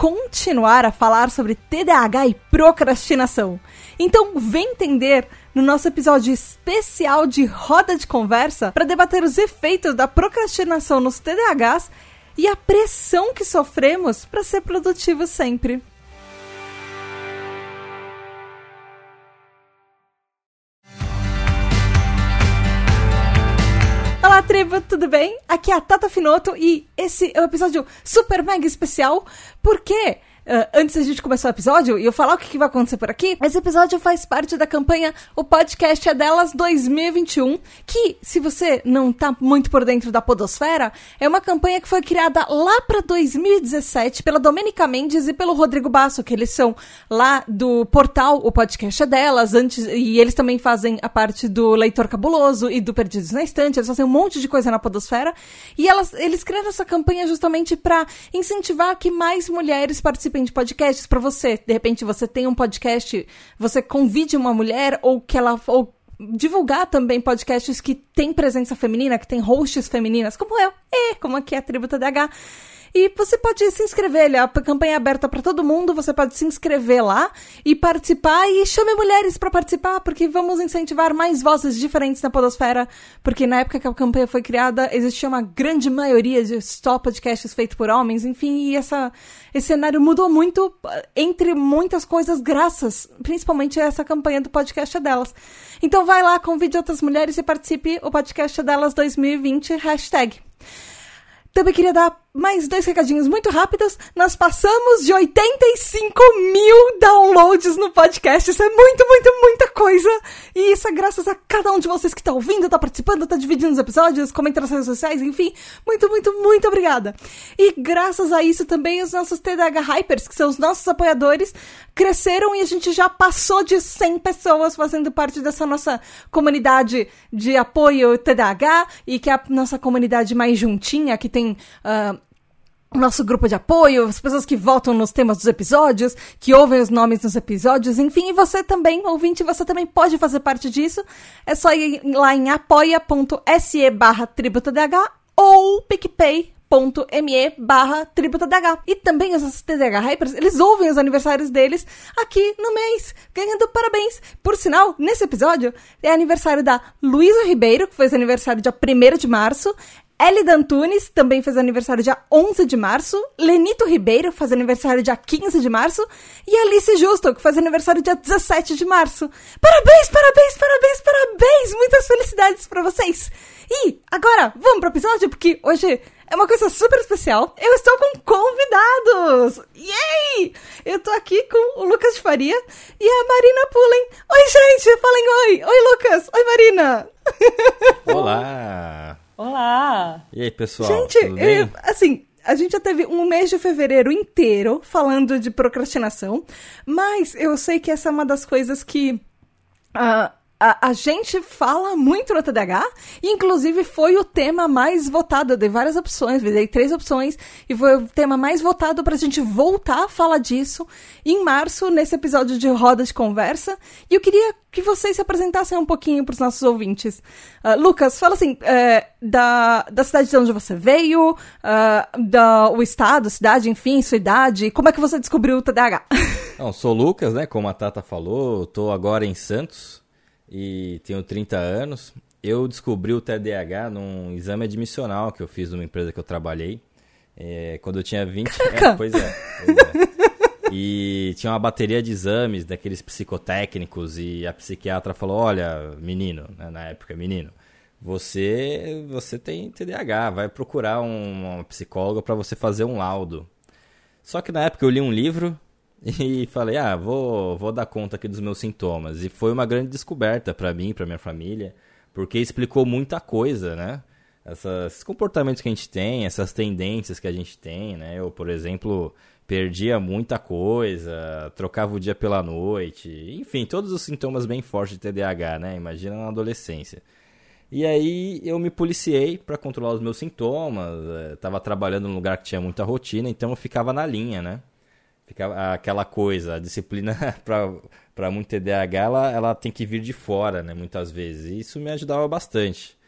continuar a falar sobre TDAH e procrastinação. Então, vem entender no nosso episódio especial de roda de conversa para debater os efeitos da procrastinação nos TDAHs e a pressão que sofremos para ser produtivos sempre. Olá, tribo, tudo bem? Aqui é a Tata Finoto e esse é um episódio super mega especial porque Uh, antes da gente começar o episódio e eu falar o que, que, vai acontecer por aqui, esse episódio faz parte da campanha O Podcast é Delas 2021, que, se você não tá muito por dentro da Podosfera, é uma campanha que foi criada lá para 2017 pela Domenica Mendes e pelo Rodrigo Basso, que eles são lá do portal O Podcast é Delas, antes, e eles também fazem a parte do Leitor Cabuloso e do Perdidos na Estante, eles fazem um monte de coisa na Podosfera, e elas, eles criaram essa campanha justamente para incentivar que mais mulheres participem de podcasts para você. De repente você tem um podcast, você convide uma mulher ou que ela ou divulgar também podcasts que tem presença feminina, que tem hosts femininas, como eu, e como aqui é a Tributa DH. E você pode se inscrever, a campanha é aberta para todo mundo, você pode se inscrever lá e participar e chame mulheres para participar, porque vamos incentivar mais vozes diferentes na podosfera, porque na época que a campanha foi criada, existia uma grande maioria de stop podcasts feitos por homens, enfim, e essa esse cenário mudou muito entre muitas coisas graças, principalmente essa campanha do podcast é delas. Então vai lá, convide outras mulheres e participe o podcast é delas 2020 hashtag. Também queria dar mais dois recadinhos muito rápidos. Nós passamos de 85 mil downloads no podcast. Isso é muito, muito, muita coisa. E isso é graças a cada um de vocês que está ouvindo, está participando, está dividindo os episódios, comentando nas redes sociais, enfim. Muito, muito, muito obrigada. E graças a isso também os nossos TDH Hypers, que são os nossos apoiadores, cresceram e a gente já passou de 100 pessoas fazendo parte dessa nossa comunidade de apoio TDAH e que é a nossa comunidade mais juntinha, que tem. Uh, o nosso grupo de apoio, as pessoas que votam nos temas dos episódios, que ouvem os nomes nos episódios, enfim, e você também, ouvinte, você também pode fazer parte disso. É só ir lá em apoia.se barra tributadh ou picpay me barra tributadh. E também os TDH Hypers, eles ouvem os aniversários deles aqui no mês, ganhando parabéns. Por sinal, nesse episódio é aniversário da Luísa Ribeiro, que fez aniversário dia 1 de março, Ellie Dantunes também fez aniversário dia 11 de março. Lenito Ribeiro faz aniversário dia 15 de março. E Alice Justo, que faz aniversário dia 17 de março. Parabéns, parabéns, parabéns, parabéns! Muitas felicidades para vocês! E agora, vamos pro episódio, porque hoje é uma coisa super especial. Eu estou com convidados! Yay! Eu tô aqui com o Lucas de Faria e a Marina Pullen. Oi, gente! Falem oi! Oi, Lucas! Oi, Marina! Olá! Olá! E aí, pessoal? Gente, eu, assim, a gente já teve um mês de fevereiro inteiro falando de procrastinação, mas eu sei que essa é uma das coisas que. Uh, a, a, gente fala muito no TDAH, e inclusive foi o tema mais votado. Eu dei várias opções, dei três opções, e foi o tema mais votado pra gente voltar a falar disso em março, nesse episódio de Roda de Conversa. E eu queria que vocês se apresentassem um pouquinho pros nossos ouvintes. Uh, Lucas, fala assim, uh, da, da cidade de onde você veio, uh, da, o estado, cidade, enfim, sua idade, como é que você descobriu o TDAH? Não, sou Lucas, né, como a Tata falou, tô agora em Santos, e tenho 30 anos. Eu descobri o TDAH num exame admissional que eu fiz numa empresa que eu trabalhei. É, quando eu tinha 20 anos. É, pois, é, pois é. E tinha uma bateria de exames daqueles psicotécnicos e a psiquiatra falou: "Olha, menino, né, na época, menino, você você tem TDAH, vai procurar um, uma psicóloga para você fazer um laudo". Só que na época eu li um livro e falei, ah, vou, vou dar conta aqui dos meus sintomas. E foi uma grande descoberta para mim, para minha família, porque explicou muita coisa, né? Esses comportamentos que a gente tem, essas tendências que a gente tem, né? Eu, por exemplo, perdia muita coisa, trocava o dia pela noite, enfim, todos os sintomas bem fortes de TDAH, né? Imagina na adolescência. E aí eu me policiei para controlar os meus sintomas, estava eh, trabalhando num lugar que tinha muita rotina, então eu ficava na linha, né? Ficava aquela coisa, a disciplina para muito TDAH, ela, ela tem que vir de fora, né? Muitas vezes. E isso me ajudava bastante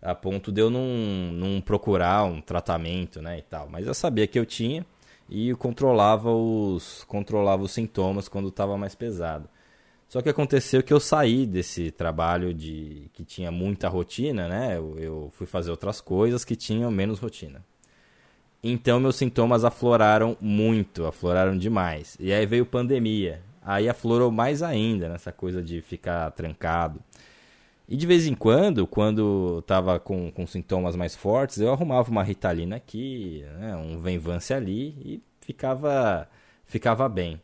a ponto de eu não, não procurar um tratamento, né, e tal. Mas eu sabia que eu tinha e controlava os, controlava os sintomas quando estava mais pesado. Só que aconteceu que eu saí desse trabalho de que tinha muita rotina, né? Eu, eu fui fazer outras coisas que tinham menos rotina. Então meus sintomas afloraram muito, afloraram demais. E aí veio pandemia. Aí aflorou mais ainda nessa coisa de ficar trancado. E de vez em quando, quando estava com, com sintomas mais fortes, eu arrumava uma ritalina aqui, né, um Venvance ali e ficava, ficava bem.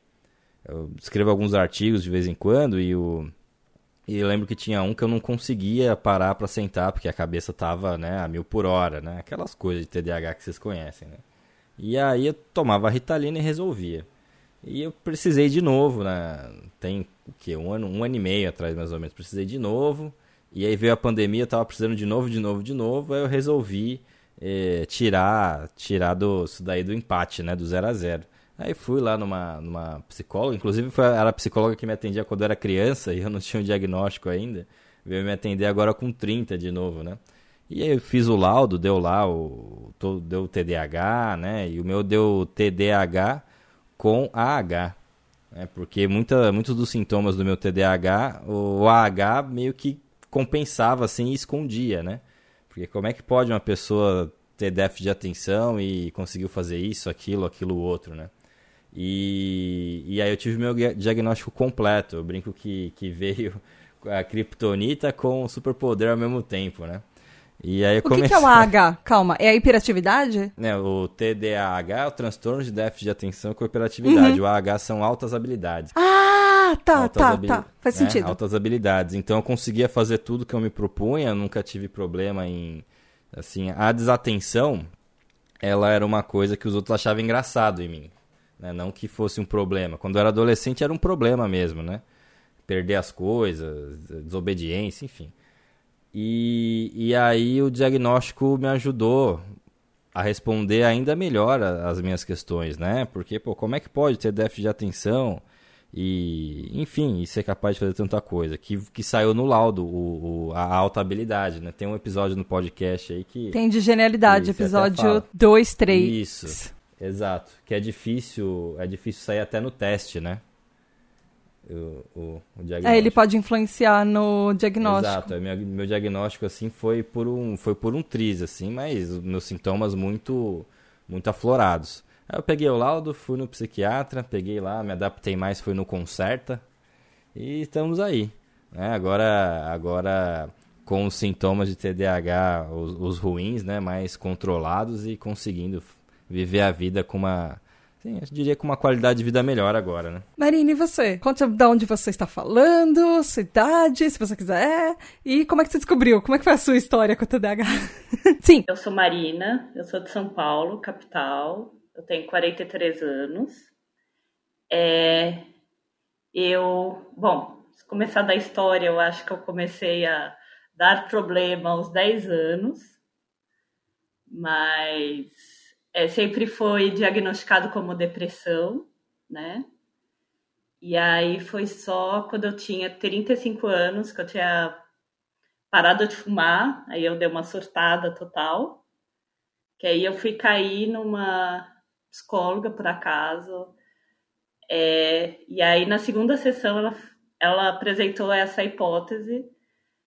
Eu escrevo alguns artigos de vez em quando e, o, e lembro que tinha um que eu não conseguia parar para sentar porque a cabeça estava né, a mil por hora, né? Aquelas coisas de TDAH que vocês conhecem, né? E aí eu tomava a ritalina e resolvia. E eu precisei de novo, né? Tem o quê? Um ano, um ano e meio atrás mais ou menos. Precisei de novo. E aí veio a pandemia, eu tava precisando de novo, de novo, de novo, aí eu resolvi eh, tirar tirar do, isso daí do empate, né, do 0 a 0 Aí fui lá numa, numa psicóloga, inclusive foi, era a psicóloga que me atendia quando eu era criança e eu não tinha um diagnóstico ainda. Veio me atender agora com 30 de novo, né? E aí eu fiz o laudo, deu lá o deu TDAH, né? E o meu deu TDAH com AH, né? Porque muita, muitos dos sintomas do meu TDAH, o AH meio que compensava assim e escondia, né? Porque como é que pode uma pessoa ter déficit de atenção e conseguiu fazer isso, aquilo, aquilo, outro, né? E, e aí eu tive meu diagnóstico completo. Eu brinco que, que veio a criptonita com o superpoder ao mesmo tempo, né? E aí o comecei... que, que, é o AH? Calma, é a hiperatividade? Né, o TDAH é o transtorno de déficit de atenção com hiperatividade. Uhum. O AH são altas habilidades. Ah, tá, altas tá, tá. Faz né? sentido. Altas habilidades. Então eu conseguia fazer tudo que eu me propunha, nunca tive problema em. Assim, a desatenção, ela era uma coisa que os outros achavam engraçado em mim. Né? Não que fosse um problema. Quando eu era adolescente era um problema mesmo, né? Perder as coisas, desobediência, enfim. E, e aí o diagnóstico me ajudou a responder ainda melhor as minhas questões, né? Porque, pô, como é que pode ter déficit de atenção e, enfim, e ser capaz de fazer tanta coisa? Que, que saiu no laudo, o, o a alta habilidade, né? Tem um episódio no podcast aí que... Tem de genialidade, episódio 2, 3. Isso, exato. Que é difícil, é difícil sair até no teste, né? o, o, o diagnóstico. É, ele pode influenciar no diagnóstico. Exato, é, meu, meu diagnóstico assim foi por um foi por um triz assim, mas meus sintomas muito muito aflorados. Aí eu peguei o laudo, fui no psiquiatra, peguei lá, me adaptei mais, fui no Concerta e estamos aí. Né? Agora agora com os sintomas de TDAH, os, os ruins, né, mais controlados e conseguindo viver a vida com uma Sim, eu diria com uma qualidade de vida melhor agora, né? Marina, e você? Conte de onde você está falando, sua idade, se você quiser, e como é que você descobriu? Como é que foi a sua história com o TDAH? Sim. Eu sou Marina, eu sou de São Paulo, capital, eu tenho 43 anos. É, eu, bom, se começar da história, eu acho que eu comecei a dar problema aos 10 anos, mas é, sempre foi diagnosticado como depressão, né? E aí foi só quando eu tinha 35 anos que eu tinha parado de fumar, aí eu dei uma surtada total. Que aí eu fui cair numa psicóloga por acaso. É, e aí na segunda sessão ela, ela apresentou essa hipótese,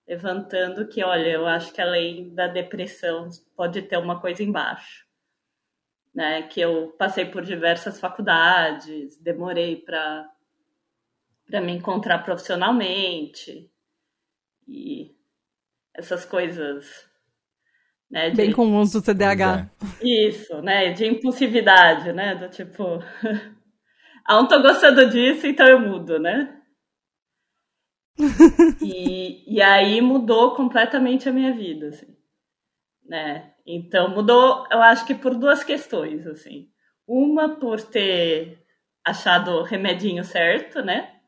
levantando que, olha, eu acho que além da depressão pode ter uma coisa embaixo né? Que eu passei por diversas faculdades, demorei para para me encontrar profissionalmente e essas coisas, né? De... Bem comuns do TDAH. É. Isso, né? De impulsividade, né? Do tipo, ah, não tô gostando disso, então eu mudo, né? e, e aí mudou completamente a minha vida, assim, né? Então mudou, eu acho que por duas questões, assim. Uma por ter achado o remedinho certo, né?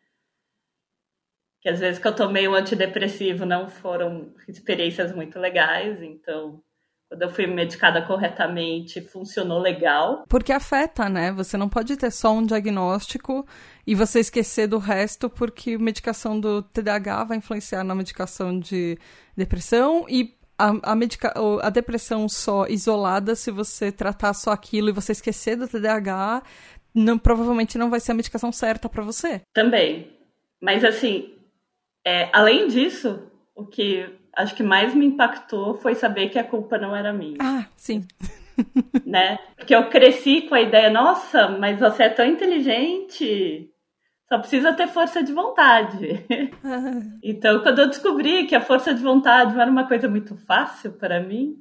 Que às vezes que eu tomei o antidepressivo não foram experiências muito legais, então quando eu fui medicada corretamente, funcionou legal. Porque afeta, né? Você não pode ter só um diagnóstico e você esquecer do resto, porque medicação do TDAH vai influenciar na medicação de depressão e a, a, medica a depressão só isolada, se você tratar só aquilo e você esquecer do TDAH, não, provavelmente não vai ser a medicação certa para você. Também. Mas assim, é, além disso, o que acho que mais me impactou foi saber que a culpa não era minha. Ah, sim. né? Porque eu cresci com a ideia, nossa, mas você é tão inteligente, só precisa ter força de vontade. Ah. Então, quando eu descobri que a força de vontade não era uma coisa muito fácil para mim,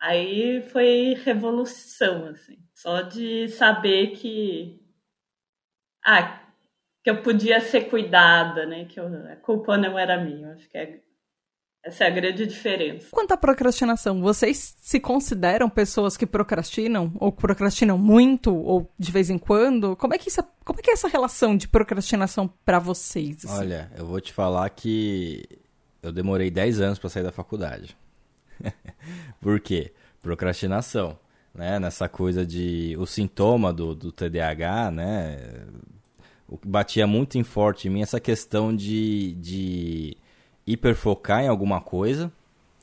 aí foi revolução, assim. Só de saber que ah, que eu podia ser cuidada, né? Que eu, a culpa não era minha. Acho que é essa é a grande diferença. Quanto à procrastinação, vocês se consideram pessoas que procrastinam? Ou procrastinam muito? Ou de vez em quando? Como é que, isso, como é, que é essa relação de procrastinação para vocês? Assim? Olha, eu vou te falar que eu demorei 10 anos para sair da faculdade. Por quê? Procrastinação. Né? Nessa coisa de... O sintoma do, do TDAH, né? O que batia muito em forte em mim essa questão de... de hiperfocar em alguma coisa,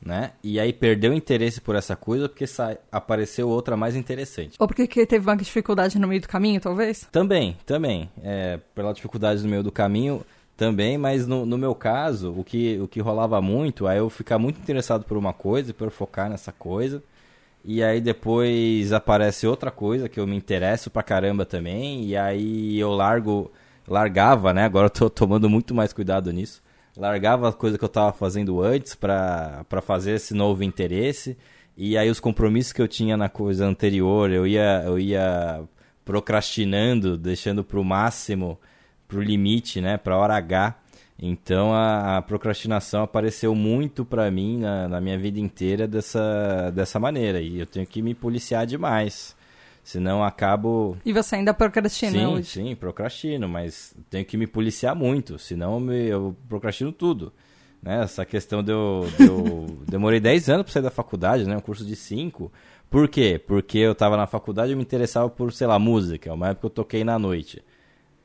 né? E aí perdeu o interesse por essa coisa porque apareceu outra mais interessante. Ou porque teve uma dificuldade no meio do caminho, talvez? Também, também. É, pela dificuldade no meio do caminho, também, mas no, no meu caso, o que, o que rolava muito é eu ficar muito interessado por uma coisa, por focar nessa coisa. E aí depois aparece outra coisa que eu me interesso pra caramba também. E aí eu largo, largava, né? Agora eu tô tomando muito mais cuidado nisso largava a coisa que eu estava fazendo antes para fazer esse novo interesse. E aí os compromissos que eu tinha na coisa anterior, eu ia, eu ia procrastinando, deixando para o máximo, para o limite, né, para hora H. Então a, a procrastinação apareceu muito para mim na, na minha vida inteira dessa, dessa maneira. E eu tenho que me policiar demais. Senão acabo. E você ainda procrastina sim, hoje? Sim, procrastino, mas tenho que me policiar muito, senão eu, me, eu procrastino tudo. Né? Essa questão de eu, de eu demorei 10 anos para sair da faculdade, né? Um curso de 5. Por quê? Porque eu estava na faculdade e me interessava por, sei lá, música. Uma época eu toquei na noite.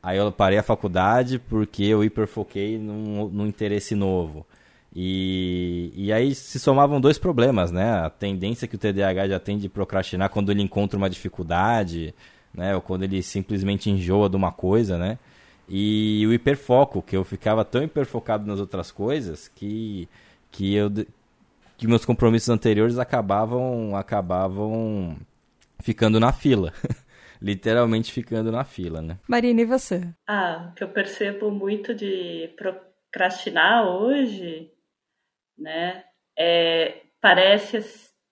Aí eu parei a faculdade porque eu hiperfoquei num, num interesse novo. E, e aí se somavam dois problemas, né? A tendência que o TDAH já tem de procrastinar quando ele encontra uma dificuldade, né? Ou quando ele simplesmente enjoa de uma coisa, né? E o hiperfoco, que eu ficava tão hiperfocado nas outras coisas que, que, eu, que meus compromissos anteriores acabavam, acabavam ficando na fila. Literalmente ficando na fila, né? Marina, e você? Ah, o que eu percebo muito de procrastinar hoje né? É, parece,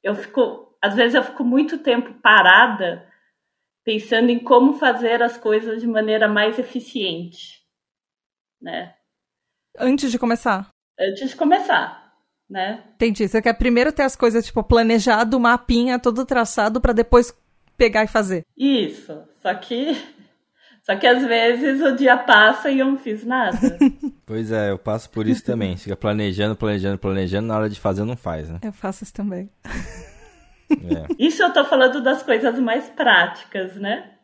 eu fico, às vezes eu fico muito tempo parada pensando em como fazer as coisas de maneira mais eficiente, né? Antes de começar. Antes de começar, né? Entendi. Você quer primeiro ter as coisas tipo planejado, mapinha, todo traçado para depois pegar e fazer. Isso. Só que só que às vezes o dia passa e eu não fiz nada. Pois é, eu passo por isso também. Fica planejando, planejando, planejando, na hora de fazer não faz, né? Eu faço isso também. É. Isso eu tô falando das coisas mais práticas, né?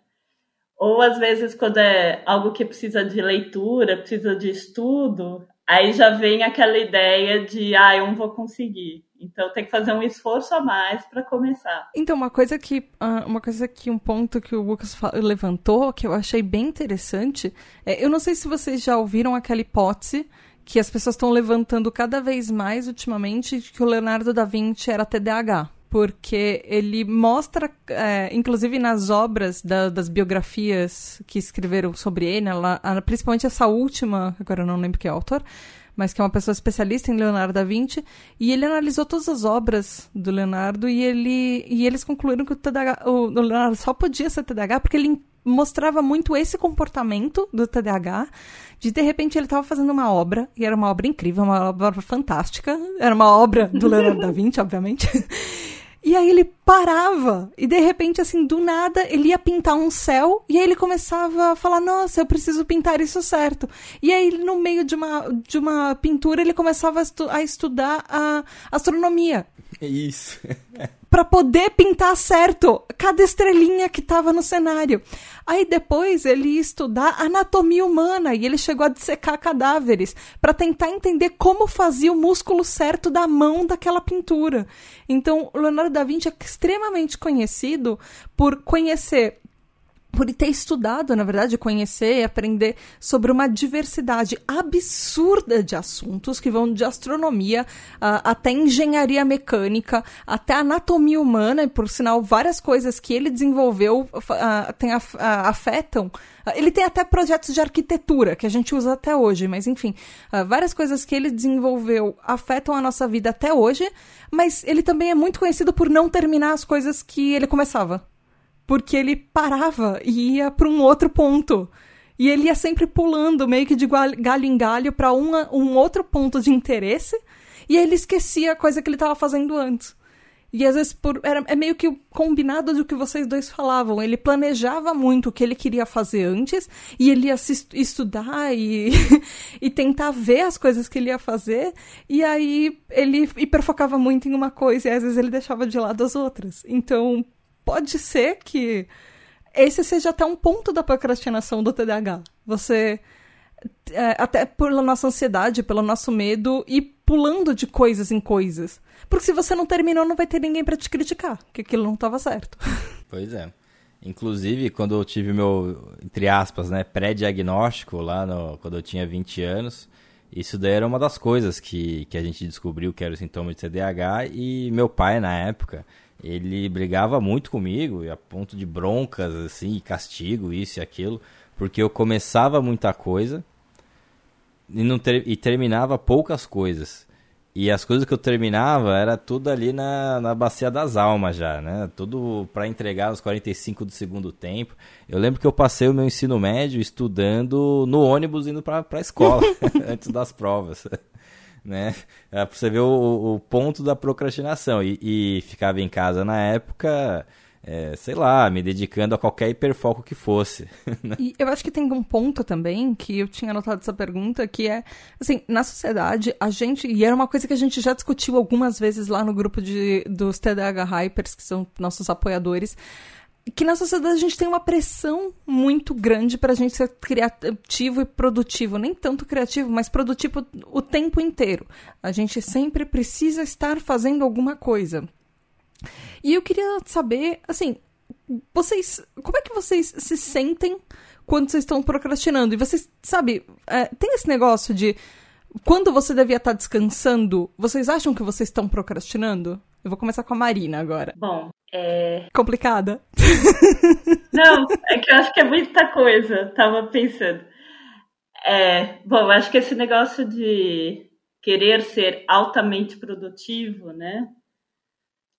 Ou às vezes quando é algo que precisa de leitura, precisa de estudo, aí já vem aquela ideia de, ah, eu não vou conseguir. Então tem que fazer um esforço a mais para começar. Então uma coisa que uh, uma coisa que um ponto que o Lucas levantou que eu achei bem interessante, é, eu não sei se vocês já ouviram aquela hipótese que as pessoas estão levantando cada vez mais ultimamente de que o Leonardo da Vinci era TDAH porque ele mostra, é, inclusive nas obras da, das biografias que escreveram sobre ele, ela, principalmente essa última, agora eu não lembro que é autor, mas que é uma pessoa especialista em Leonardo da Vinci, e ele analisou todas as obras do Leonardo e, ele, e eles concluíram que o, TDAH, o Leonardo só podia ser TDAH porque ele mostrava muito esse comportamento do TDAH, de de repente ele estava fazendo uma obra, e era uma obra incrível, uma obra fantástica, era uma obra do Leonardo da Vinci, obviamente, E aí ele parava. E de repente, assim, do nada, ele ia pintar um céu. E aí ele começava a falar: Nossa, eu preciso pintar isso certo. E aí, no meio de uma, de uma pintura, ele começava a, estu a estudar a astronomia. Isso. para poder pintar certo cada estrelinha que estava no cenário. Aí depois ele ia estudar anatomia humana e ele chegou a dissecar cadáveres para tentar entender como fazia o músculo certo da mão daquela pintura. Então, Leonardo da Vinci é extremamente conhecido por conhecer por ter estudado, na verdade, conhecer e aprender sobre uma diversidade absurda de assuntos que vão de astronomia uh, até engenharia mecânica, até anatomia humana, e por sinal, várias coisas que ele desenvolveu uh, tem, uh, afetam. ele tem até projetos de arquitetura que a gente usa até hoje, mas enfim, várias coisas que ele desenvolveu afetam a nossa vida até hoje, mas ele também é muito conhecido por não terminar as coisas que ele começava porque ele parava e ia para um outro ponto. E ele ia sempre pulando, meio que de galho em galho, para um outro ponto de interesse, e ele esquecia a coisa que ele estava fazendo antes. E às vezes por, era, é meio que combinado do que vocês dois falavam. Ele planejava muito o que ele queria fazer antes, e ele ia se estudar e, e tentar ver as coisas que ele ia fazer, e aí ele hiperfocava muito em uma coisa, e às vezes ele deixava de lado as outras. Então, pode ser que esse seja até um ponto da procrastinação do TDAH. Você, é, até pela nossa ansiedade, pelo nosso medo, e pulando de coisas em coisas. Porque se você não terminou, não vai ter ninguém para te criticar, que aquilo não estava certo. Pois é. Inclusive, quando eu tive meu, entre aspas, né, pré-diagnóstico lá no, quando eu tinha 20 anos, isso daí era uma das coisas que, que a gente descobriu que era o sintoma de TDAH e meu pai, na época, ele brigava muito comigo, a ponto de broncas, assim, castigo, isso e aquilo, porque eu começava muita coisa e, não ter, e terminava poucas coisas. E as coisas que eu terminava era tudo ali na, na bacia das almas já, né? Tudo para entregar nos 45 do segundo tempo. Eu lembro que eu passei o meu ensino médio estudando no ônibus indo para a escola, antes das provas né? É, pra você ver o, o ponto da procrastinação. E, e, ficava em casa na época, é, sei lá, me dedicando a qualquer hiperfoco que fosse. Né? E eu acho que tem um ponto também que eu tinha anotado essa pergunta, que é, assim, na sociedade, a gente, e era uma coisa que a gente já discutiu algumas vezes lá no grupo de, dos TDAH Hypers, que são nossos apoiadores, que na sociedade a gente tem uma pressão muito grande para a gente ser criativo e produtivo. Nem tanto criativo, mas produtivo o tempo inteiro. A gente sempre precisa estar fazendo alguma coisa. E eu queria saber, assim, vocês. Como é que vocês se sentem quando vocês estão procrastinando? E vocês, sabe, é, tem esse negócio de. Quando você devia estar descansando, vocês acham que vocês estão procrastinando? Eu vou começar com a Marina agora. Bom, é... Complicada? Não, é que eu acho que é muita coisa. Tava pensando. É, bom, acho que esse negócio de querer ser altamente produtivo, né?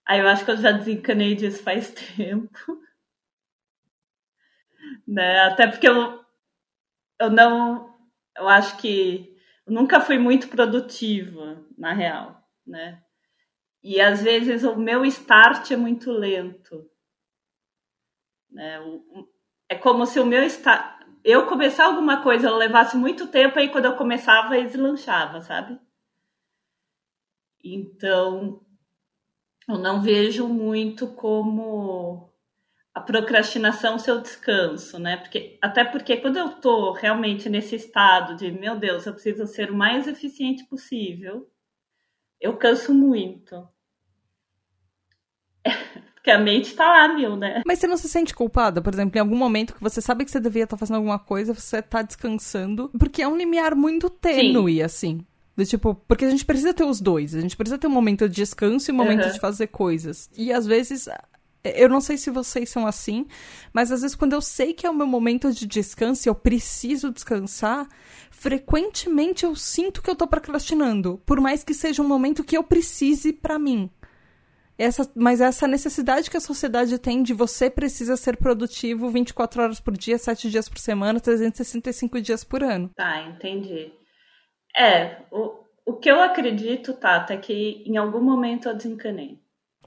Aí eu acho que eu já desencanei disso faz tempo. Né? Até porque eu, eu não. Eu acho que eu nunca fui muito produtiva, na real, né? E às vezes o meu start é muito lento. Né? É como se o meu start. Eu começar alguma coisa, levasse muito tempo, aí quando eu começava, deslanchava, sabe? Então, eu não vejo muito como a procrastinação seu descanso, né? Porque, até porque quando eu tô realmente nesse estado de, meu Deus, eu preciso ser o mais eficiente possível, eu canso muito. Porque a mente tá lá, mil, né? Mas você não se sente culpada, por exemplo, em algum momento que você sabe que você devia estar tá fazendo alguma coisa, você tá descansando, porque é um limiar muito tênue, Sim. assim. Do tipo, porque a gente precisa ter os dois. A gente precisa ter um momento de descanso e um momento uhum. de fazer coisas. E às vezes, eu não sei se vocês são assim, mas às vezes quando eu sei que é o meu momento de descanso e eu preciso descansar, frequentemente eu sinto que eu tô procrastinando. Por mais que seja um momento que eu precise para mim. Essa, mas essa necessidade que a sociedade tem de você precisa ser produtivo 24 horas por dia, 7 dias por semana, 365 dias por ano. Tá, entendi. É, o, o que eu acredito, Tata, é que em algum momento eu desencanei.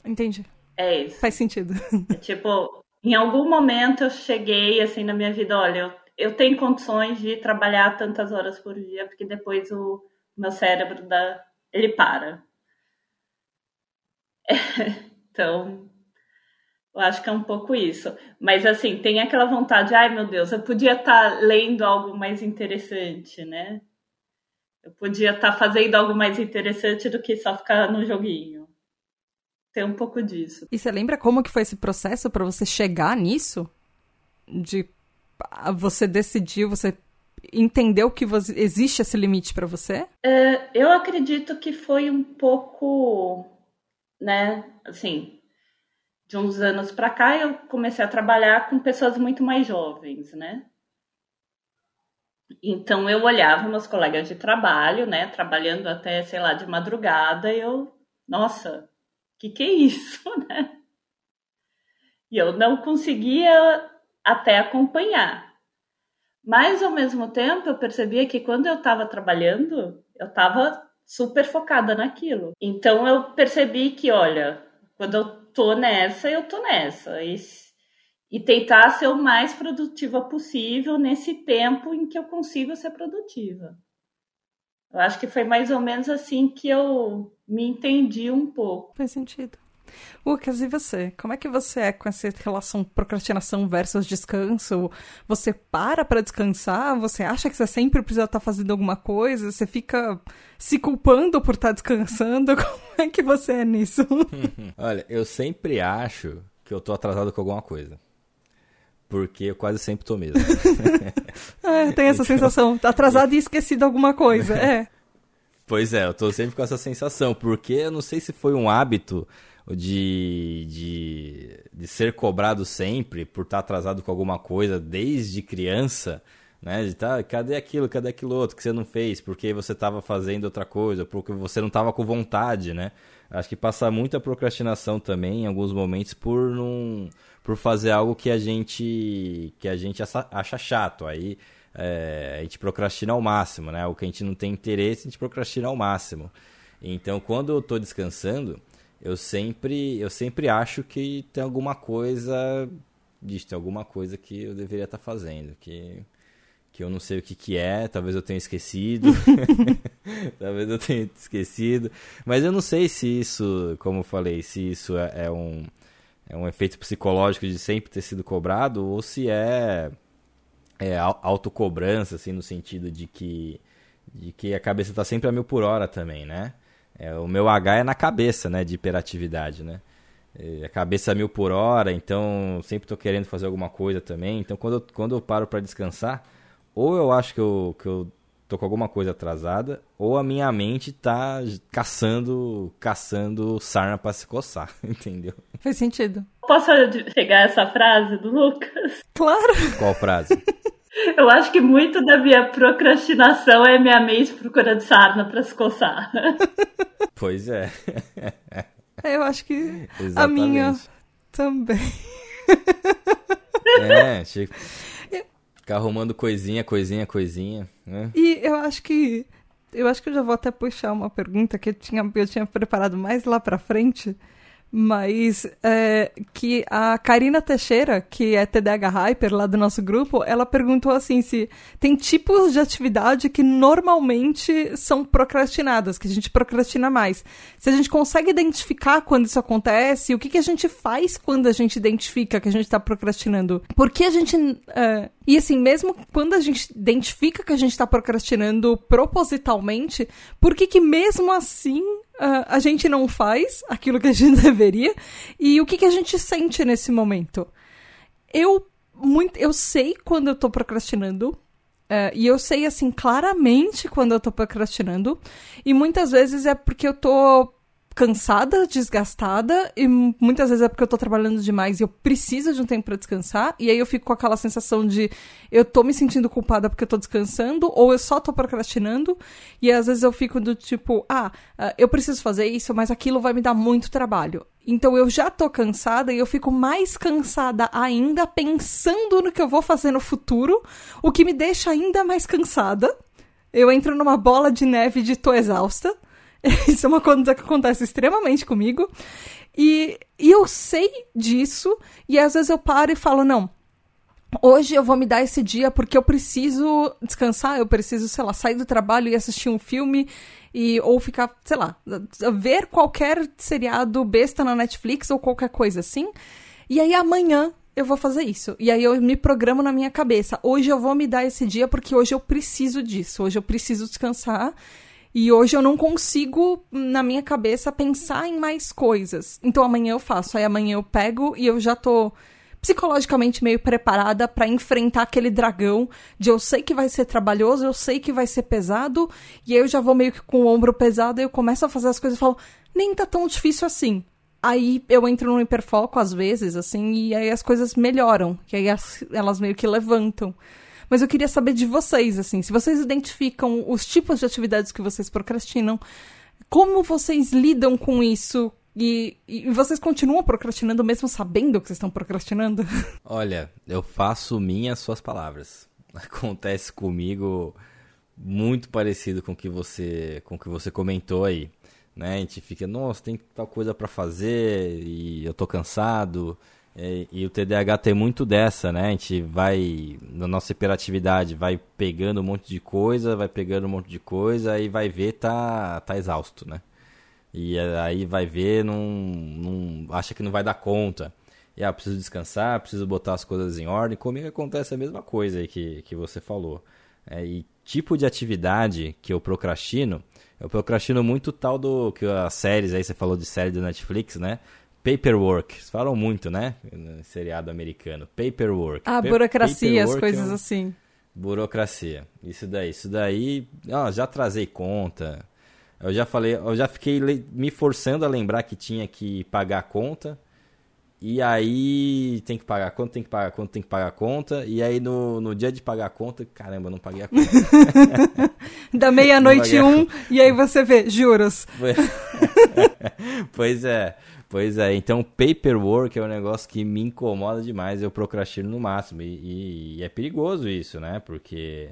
Entendi. É isso. Faz sentido. É tipo, em algum momento eu cheguei assim na minha vida, olha, eu, eu tenho condições de trabalhar tantas horas por dia, porque depois o meu cérebro dá, ele para. Então, eu acho que é um pouco isso. Mas assim, tem aquela vontade, ai meu Deus, eu podia estar tá lendo algo mais interessante, né? Eu podia estar tá fazendo algo mais interessante do que só ficar no joguinho. Tem um pouco disso. E você lembra como que foi esse processo para você chegar nisso? De você decidiu, você entendeu que você, existe esse limite para você? É, eu acredito que foi um pouco, né, assim, de uns anos para cá eu comecei a trabalhar com pessoas muito mais jovens, né? Então eu olhava meus colegas de trabalho, né, trabalhando até, sei lá, de madrugada, e eu, nossa, que que é isso, né? E eu não conseguia até acompanhar. Mas ao mesmo tempo eu percebia que quando eu estava trabalhando, eu estava super focada naquilo. Então eu percebi que, olha, quando eu tô nessa, eu tô nessa. E e tentar ser o mais produtiva possível nesse tempo em que eu consigo ser produtiva. Eu acho que foi mais ou menos assim que eu me entendi um pouco. Faz sentido. Lucas, e você? Como é que você é com essa relação procrastinação versus descanso? Você para para descansar? Você acha que você sempre precisa estar fazendo alguma coisa? Você fica se culpando por estar descansando? Como é que você é nisso? Olha, eu sempre acho que eu tô atrasado com alguma coisa. Porque eu quase sempre tô mesmo. é, tem essa então... sensação. Tá atrasado e esquecido alguma coisa, é. Pois é, eu tô sempre com essa sensação. Porque eu não sei se foi um hábito de, de, de ser cobrado sempre por estar atrasado com alguma coisa desde criança. Né, de tá, cadê aquilo, cadê aquilo outro que você não fez? Porque você estava fazendo outra coisa, porque você não estava com vontade, né? Acho que passa muita procrastinação também em alguns momentos por não por fazer algo que a gente que a gente acha chato. Aí é, a gente procrastina ao máximo, né? O que a gente não tem interesse, a gente procrastina ao máximo. Então, quando eu estou descansando, eu sempre eu sempre acho que tem alguma coisa, diz, tem alguma coisa que eu deveria estar tá fazendo, que que eu não sei o que, que é, talvez eu tenha esquecido, talvez eu tenha esquecido, mas eu não sei se isso, como eu falei, se isso é, é um, é um efeito psicológico de sempre ter sido cobrado ou se é, é autocobrança, assim, no sentido de que, de que a cabeça está sempre a mil por hora também, né? É, o meu H é na cabeça, né, de hiperatividade, né? É, a cabeça a mil por hora, então sempre estou querendo fazer alguma coisa também. Então quando eu, quando eu paro para descansar, ou eu acho que eu, que eu tô com alguma coisa atrasada, ou a minha mente tá caçando, caçando sarna para se coçar, entendeu? Faz sentido. Posso chegar a essa frase do Lucas? Claro. Qual frase? Eu acho que muito da minha procrastinação é minha mente procurando sarna para se coçar. Pois é. é eu acho que Exatamente. a minha também. É, tipo, Ficar arrumando coisinha, coisinha, coisinha, né? E eu acho que. Eu acho que eu já vou até puxar uma pergunta que eu tinha, eu tinha preparado mais lá pra frente mas é, que a Karina Teixeira, que é TDH Hyper lá do nosso grupo, ela perguntou assim se tem tipos de atividade que normalmente são procrastinadas, que a gente procrastina mais. Se a gente consegue identificar quando isso acontece, o que, que a gente faz quando a gente identifica que a gente está procrastinando? Por que a gente... É, e assim, mesmo quando a gente identifica que a gente está procrastinando propositalmente, por que que mesmo assim uh, a gente não faz aquilo que a gente deveria e o que, que a gente sente nesse momento. Eu, muito, eu sei quando eu tô procrastinando. Uh, e eu sei, assim, claramente quando eu tô procrastinando. E muitas vezes é porque eu tô cansada, desgastada, e muitas vezes é porque eu tô trabalhando demais e eu preciso de um tempo para descansar, e aí eu fico com aquela sensação de eu tô me sentindo culpada porque eu tô descansando, ou eu só tô procrastinando, e às vezes eu fico do tipo, ah, ah, eu preciso fazer isso, mas aquilo vai me dar muito trabalho. Então eu já tô cansada e eu fico mais cansada ainda pensando no que eu vou fazer no futuro, o que me deixa ainda mais cansada. Eu entro numa bola de neve de tô exausta. Isso é uma coisa que acontece extremamente comigo. E, e eu sei disso, e às vezes eu paro e falo, não, hoje eu vou me dar esse dia porque eu preciso descansar, eu preciso, sei lá, sair do trabalho e assistir um filme e ou ficar, sei lá, ver qualquer seriado besta na Netflix ou qualquer coisa assim. E aí amanhã eu vou fazer isso. E aí eu me programo na minha cabeça. Hoje eu vou me dar esse dia porque hoje eu preciso disso. Hoje eu preciso descansar. E hoje eu não consigo, na minha cabeça, pensar em mais coisas. Então amanhã eu faço. Aí amanhã eu pego e eu já tô psicologicamente meio preparada para enfrentar aquele dragão de eu sei que vai ser trabalhoso, eu sei que vai ser pesado, e aí eu já vou meio que com o ombro pesado e eu começo a fazer as coisas e falo, nem tá tão difícil assim. Aí eu entro no hiperfoco às vezes, assim, e aí as coisas melhoram, que aí as, elas meio que levantam. Mas eu queria saber de vocês, assim, se vocês identificam os tipos de atividades que vocês procrastinam, como vocês lidam com isso? E, e vocês continuam procrastinando mesmo sabendo que vocês estão procrastinando? Olha, eu faço minhas suas palavras. Acontece comigo muito parecido com o que você, com que você comentou aí né? A gente fica, nossa, tem tal coisa para fazer e eu tô cansado. E, e, o TDAH tem muito dessa, né? A gente vai, na nossa hiperatividade, vai pegando um monte de coisa, vai pegando um monte de coisa e vai ver, tá, tá exausto, né? E aí vai ver, não, não acha que não vai dar conta. E ah, preciso descansar, preciso botar as coisas em ordem. Comigo acontece a mesma coisa aí que, que você falou. É, e tipo de atividade que eu procrastino, eu procrastino muito tal do que as séries aí você falou de série da Netflix, né? Paperwork, falam muito, né? No seriado americano. Paperwork. Ah, pa burocracia, as coisas é um... assim. Burocracia. Isso daí, isso daí, ó, já trazei conta. Eu já falei, eu já fiquei me forçando a lembrar que tinha que pagar a conta. E aí tem que pagar a conta, tem que pagar a conta, tem que pagar a conta. E aí no, no dia de pagar a conta, caramba, não paguei a conta. da meia-noite um, e aí você vê, juros. pois é, pois é. Então paperwork é um negócio que me incomoda demais, eu procrastino no máximo. E, e, e é perigoso isso, né? Porque,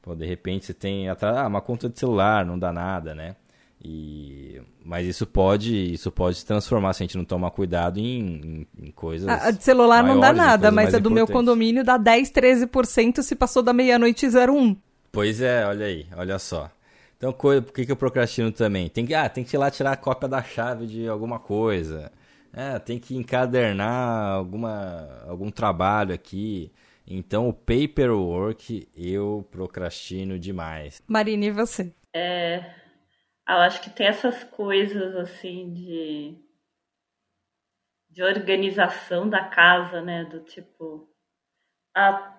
pô, de repente você tem ah, uma conta de celular, não dá nada, né? E, mas isso pode, isso pode se transformar se a gente não tomar cuidado em, em, em coisas. A, de celular não dá nada, mas a do meu condomínio dá 10, 13% se passou da meia-noite 01. Pois é, olha aí, olha só. Então, por que, que eu procrastino também? Tem que, ah, tem que ir lá tirar a cópia da chave de alguma coisa. É, tem que encadernar alguma, algum trabalho aqui. Então, o paperwork eu procrastino demais. Marina, e você? É, eu acho que tem essas coisas assim de de organização da casa, né, do tipo ah,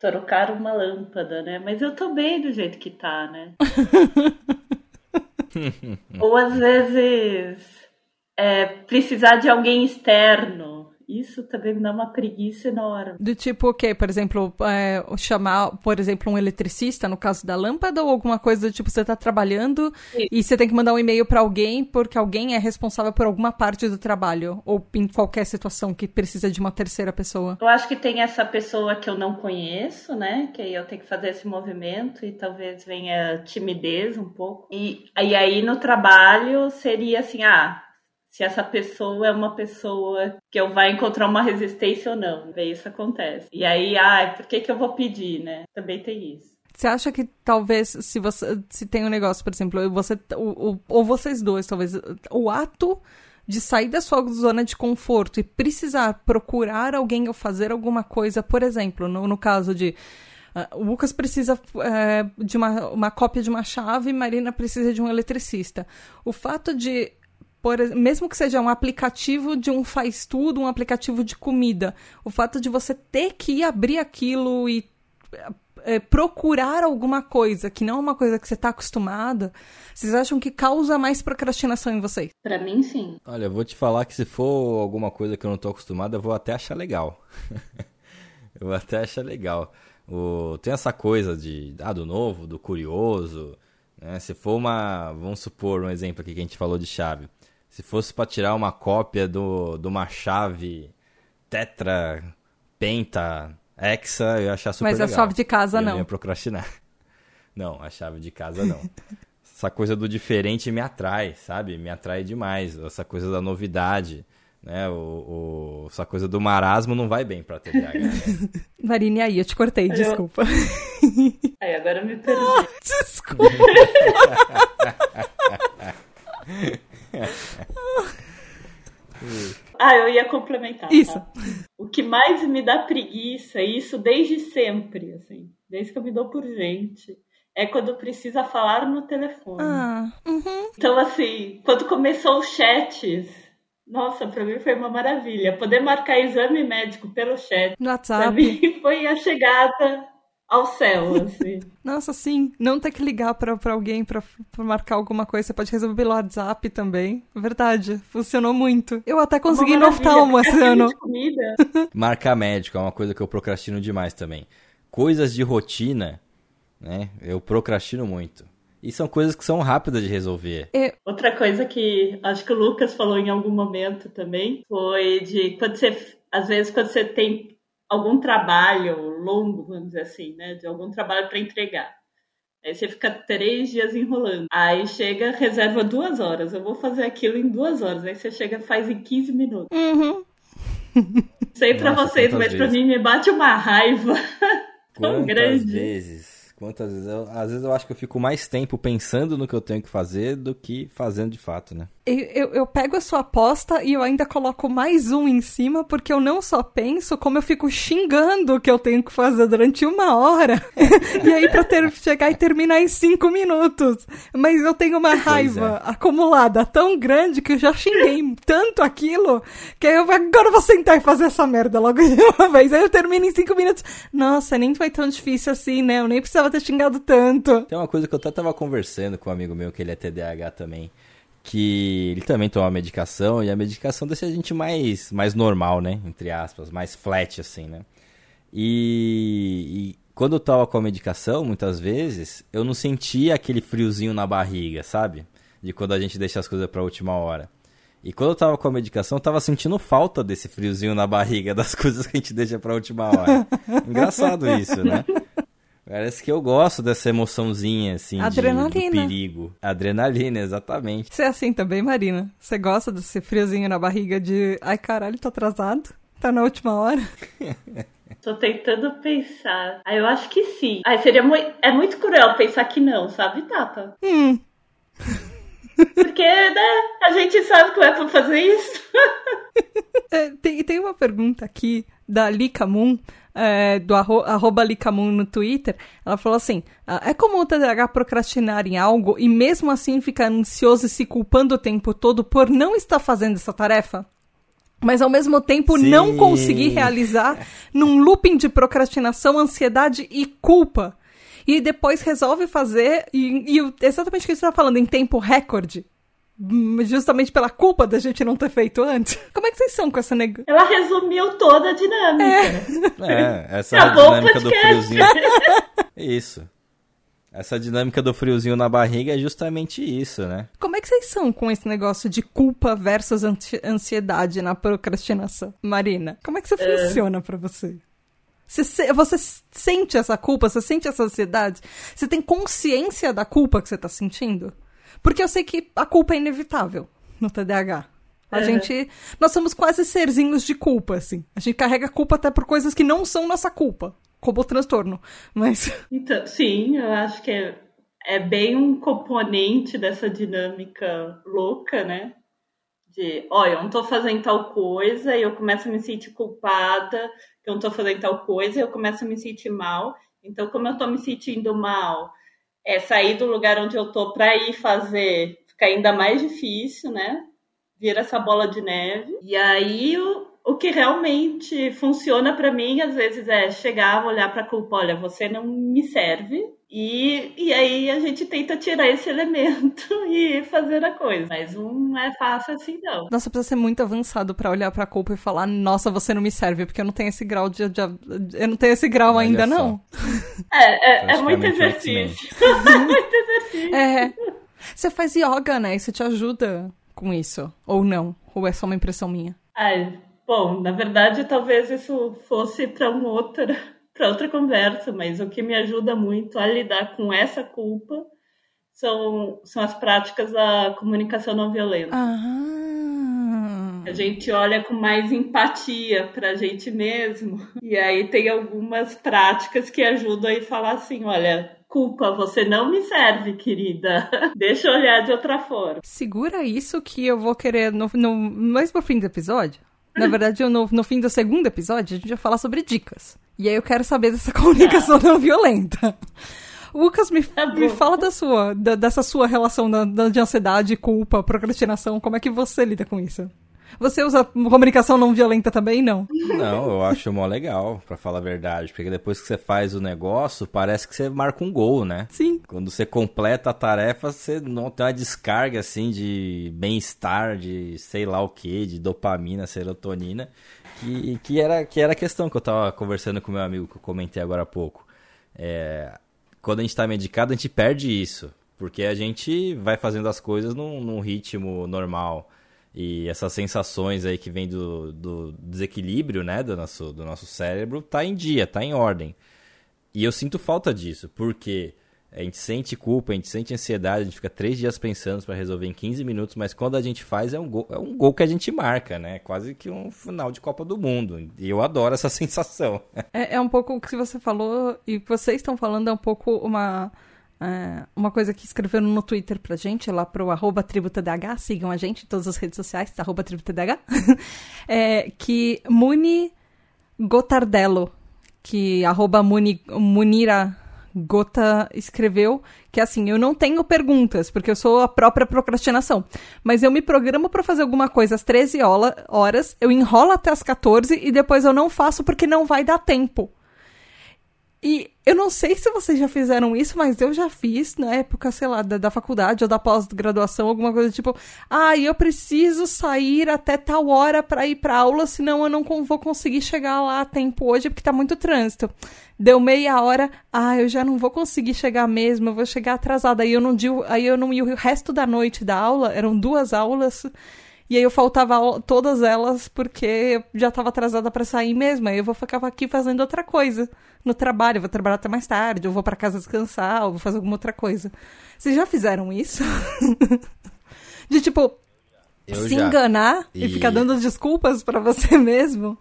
trocar uma lâmpada, né? Mas eu tô bem do jeito que tá, né? Ou às vezes é, precisar de alguém externo isso também me dá uma preguiça enorme. Do tipo o quê? Por exemplo, é, chamar, por exemplo, um eletricista, no caso da lâmpada, ou alguma coisa do tipo, você tá trabalhando Sim. e você tem que mandar um e-mail para alguém porque alguém é responsável por alguma parte do trabalho, ou em qualquer situação que precisa de uma terceira pessoa. Eu acho que tem essa pessoa que eu não conheço, né? Que aí eu tenho que fazer esse movimento e talvez venha timidez um pouco. E, e aí no trabalho seria assim, ah, se essa pessoa é uma pessoa que eu vai encontrar uma resistência ou não. Ver isso acontece. E aí, ai, por que, que eu vou pedir, né? Também tem isso. Você acha que talvez se você se tem um negócio, por exemplo, você ou, ou vocês dois, talvez o ato de sair da sua zona de conforto e precisar procurar alguém ou fazer alguma coisa, por exemplo, no, no caso de uh, o Lucas precisa uh, de uma, uma cópia de uma chave, Marina precisa de um eletricista. O fato de por, mesmo que seja um aplicativo de um faz tudo, um aplicativo de comida, o fato de você ter que abrir aquilo e é, procurar alguma coisa que não é uma coisa que você está acostumada, vocês acham que causa mais procrastinação em vocês? Para mim, sim. Olha, eu vou te falar que se for alguma coisa que eu não estou acostumado, eu vou até achar legal. eu vou até achar legal. O, tem essa coisa de ah, do novo, do curioso. Né? Se for uma. Vamos supor um exemplo aqui que a gente falou de chave. Se fosse para tirar uma cópia do, de uma chave tetra, penta, hexa, eu ia achar super Mas legal. a chave de casa eu não. Eu ia procrastinar. Não, a chave de casa não. essa coisa do diferente me atrai, sabe? Me atrai demais. Essa coisa da novidade, né? O, o essa coisa do marasmo não vai bem pra TDAH. Né? Marine, aí, eu te cortei, eu... desculpa. Aí, agora eu me perdi. Ah, desculpa. ah, eu ia complementar. Tá? Isso. Tá? O que mais me dá preguiça, isso desde sempre, assim, desde que eu me dou por gente, é quando precisa falar no telefone. Ah, uhum. Então, assim, quando começou os chats, nossa, pra mim foi uma maravilha. Poder marcar exame médico pelo chat. No WhatsApp. Pra mim foi a chegada ao céu, assim. Nossa, sim. Não ter que ligar pra, pra alguém pra, pra marcar alguma coisa. Você pode resolver pelo WhatsApp também. Verdade. Funcionou muito. Eu até consegui no oftalmo esse ano. Marcar médico é uma coisa que eu procrastino demais também. Coisas de rotina, né? Eu procrastino muito. E são coisas que são rápidas de resolver. É... Outra coisa que acho que o Lucas falou em algum momento também foi de quando você, às vezes, quando você tem algum trabalho longo, vamos dizer assim, né? De algum trabalho para entregar. Aí você fica três dias enrolando. Aí chega, reserva duas horas. Eu vou fazer aquilo em duas horas. Aí você chega faz em 15 minutos. Uhum. Sei para vocês, mas para mim me bate uma raiva tão Quantas grande. vezes Quantas vezes eu, às vezes eu acho que eu fico mais tempo pensando no que eu tenho que fazer do que fazendo de fato, né? Eu, eu, pego a sua aposta e eu ainda coloco mais um em cima, porque eu não só penso, como eu fico xingando o que eu tenho que fazer durante uma hora. e aí pra ter, chegar e terminar em cinco minutos. Mas eu tenho uma raiva é. acumulada tão grande que eu já xinguei tanto aquilo que eu agora eu vou sentar e fazer essa merda logo de uma vez. Aí eu termino em cinco minutos. Nossa, nem foi tão difícil assim, né? Eu nem precisava ter xingado tanto. Tem uma coisa que eu até tava conversando com um amigo meu que ele é TDAH também que ele também toma medicação e a medicação deixa a gente mais, mais normal, né? Entre aspas, mais flat, assim, né? E, e quando eu tava com a medicação, muitas vezes, eu não sentia aquele friozinho na barriga, sabe? De quando a gente deixa as coisas pra última hora. E quando eu tava com a medicação, eu tava sentindo falta desse friozinho na barriga, das coisas que a gente deixa pra última hora. Engraçado isso, né? Parece que eu gosto dessa emoçãozinha, assim, Adrenalina. De, do perigo. Adrenalina, exatamente. Você é assim também, Marina? Você gosta desse friozinho na barriga de... Ai, caralho, tô atrasado? Tá na última hora? Tô tentando pensar. Ah, eu acho que sim. Ah, seria muito... É muito cruel pensar que não, sabe, Tata? Hum. Porque, né, a gente sabe que é pra fazer isso. é, tem, tem uma pergunta aqui da Lika Moon é, do arro, arroba Licamun no Twitter, ela falou assim: ah, é comum o TDAH procrastinar em algo e mesmo assim ficar ansioso e se culpando o tempo todo por não estar fazendo essa tarefa? Mas ao mesmo tempo Sim. não conseguir realizar num looping de procrastinação, ansiedade e culpa. E depois resolve fazer, e, e exatamente o que você está falando, em tempo recorde justamente pela culpa da gente não ter feito antes. Como é que vocês são com essa nega? Ela resumiu toda a dinâmica. É, é essa é a dinâmica do friozinho. isso. Essa dinâmica do friozinho na barriga é justamente isso, né? Como é que vocês são com esse negócio de culpa versus ansiedade na procrastinação? Marina, como é que isso é. funciona para você? Você, você sente essa culpa? Você sente essa ansiedade? Você tem consciência da culpa que você tá sentindo? Porque eu sei que a culpa é inevitável no TDAH. A uhum. gente. Nós somos quase serzinhos de culpa, assim. A gente carrega culpa até por coisas que não são nossa culpa. Como o transtorno. Mas. Então, sim, eu acho que é, é bem um componente dessa dinâmica louca, né? De, olha, eu não tô fazendo tal coisa e eu começo a me sentir culpada, que eu não tô fazendo tal coisa e eu começo a me sentir mal. Então, como eu tô me sentindo mal, é, sair do lugar onde eu tô para ir fazer fica ainda mais difícil, né? Vira essa bola de neve. E aí o, o que realmente funciona para mim às vezes é chegar, olhar para a culpa, olha, você não me serve, e, e aí a gente tenta tirar esse elemento e fazer a coisa. Mas não é fácil assim, não. Nossa, precisa ser muito avançado para olhar pra culpa e falar, nossa, você não me serve, porque eu não tenho esse grau de. de eu não tenho esse grau Olha ainda, só. não. É, é, é muito exercício. é muito exercício. É. Você faz yoga, né? Isso te ajuda com isso. Ou não? Ou é só uma impressão minha? Ai, bom, na verdade, talvez isso fosse para um outra para outra conversa, mas o que me ajuda muito a lidar com essa culpa são, são as práticas da comunicação não violenta. A gente olha com mais empatia para a gente mesmo. E aí tem algumas práticas que ajudam a falar assim: olha, culpa, você não me serve, querida. Deixa eu olhar de outra forma. Segura isso que eu vou querer no, no mais pro fim do episódio. Na verdade, no, no fim do segundo episódio, a gente vai falar sobre dicas. E aí eu quero saber dessa comunicação não violenta. Lucas, me, Tá me fala da sua, da- dessa sua relação da, da- de ansiedade, culpa, procrastinação. Como é que você lida com isso? Você usa comunicação não violenta também? Não. Não, eu acho mó legal, pra falar a verdade. Porque depois que você faz o negócio, parece que você marca um gol, né? Sim. Quando você completa a tarefa, você não tem uma descarga assim de bem-estar, de sei lá o que, de dopamina, serotonina, que, que, era, que era a questão que eu tava conversando com meu amigo que eu comentei agora há pouco. É, quando a gente tá medicado, a gente perde isso, porque a gente vai fazendo as coisas num, num ritmo normal. E essas sensações aí que vem do, do desequilíbrio, né, do nosso, do nosso cérebro, tá em dia, tá em ordem. E eu sinto falta disso, porque a gente sente culpa, a gente sente ansiedade, a gente fica três dias pensando para resolver em 15 minutos, mas quando a gente faz é um, gol, é um gol que a gente marca, né? Quase que um final de Copa do Mundo. E eu adoro essa sensação. É, é um pouco o que você falou e vocês estão falando é um pouco uma, é, uma coisa que escreveram no Twitter pra gente, lá pro arroba tributadh, sigam a gente em todas as redes sociais, tá, arroba tributadh, é, que Muni Gotardello, que arroba Muni, Munira Gota escreveu que assim, eu não tenho perguntas, porque eu sou a própria procrastinação. Mas eu me programo pra fazer alguma coisa às 13 hola- horas, eu enrolo até as 14 e depois eu não faço porque não vai dar tempo. E eu não sei se vocês já fizeram isso, mas eu já fiz na época, sei lá, da, da faculdade ou da pós-graduação, alguma coisa tipo, ah, eu preciso sair até tal hora pra ir pra aula, senão eu não vou conseguir chegar lá a tempo hoje porque tá muito trânsito. Deu meia hora, ah, eu já não vou conseguir chegar mesmo, eu vou chegar atrasada. Aí eu não aí eu não ia o resto da noite da aula, eram duas aulas. E aí eu faltava todas elas porque eu já estava atrasada para sair mesmo. Aí eu vou ficar aqui fazendo outra coisa no trabalho. Eu vou trabalhar até mais tarde, eu vou para casa descansar, ou vou fazer alguma outra coisa. Vocês já fizeram isso? De tipo Eu se já. enganar e... E- ficar dando desculpas para você mesmo?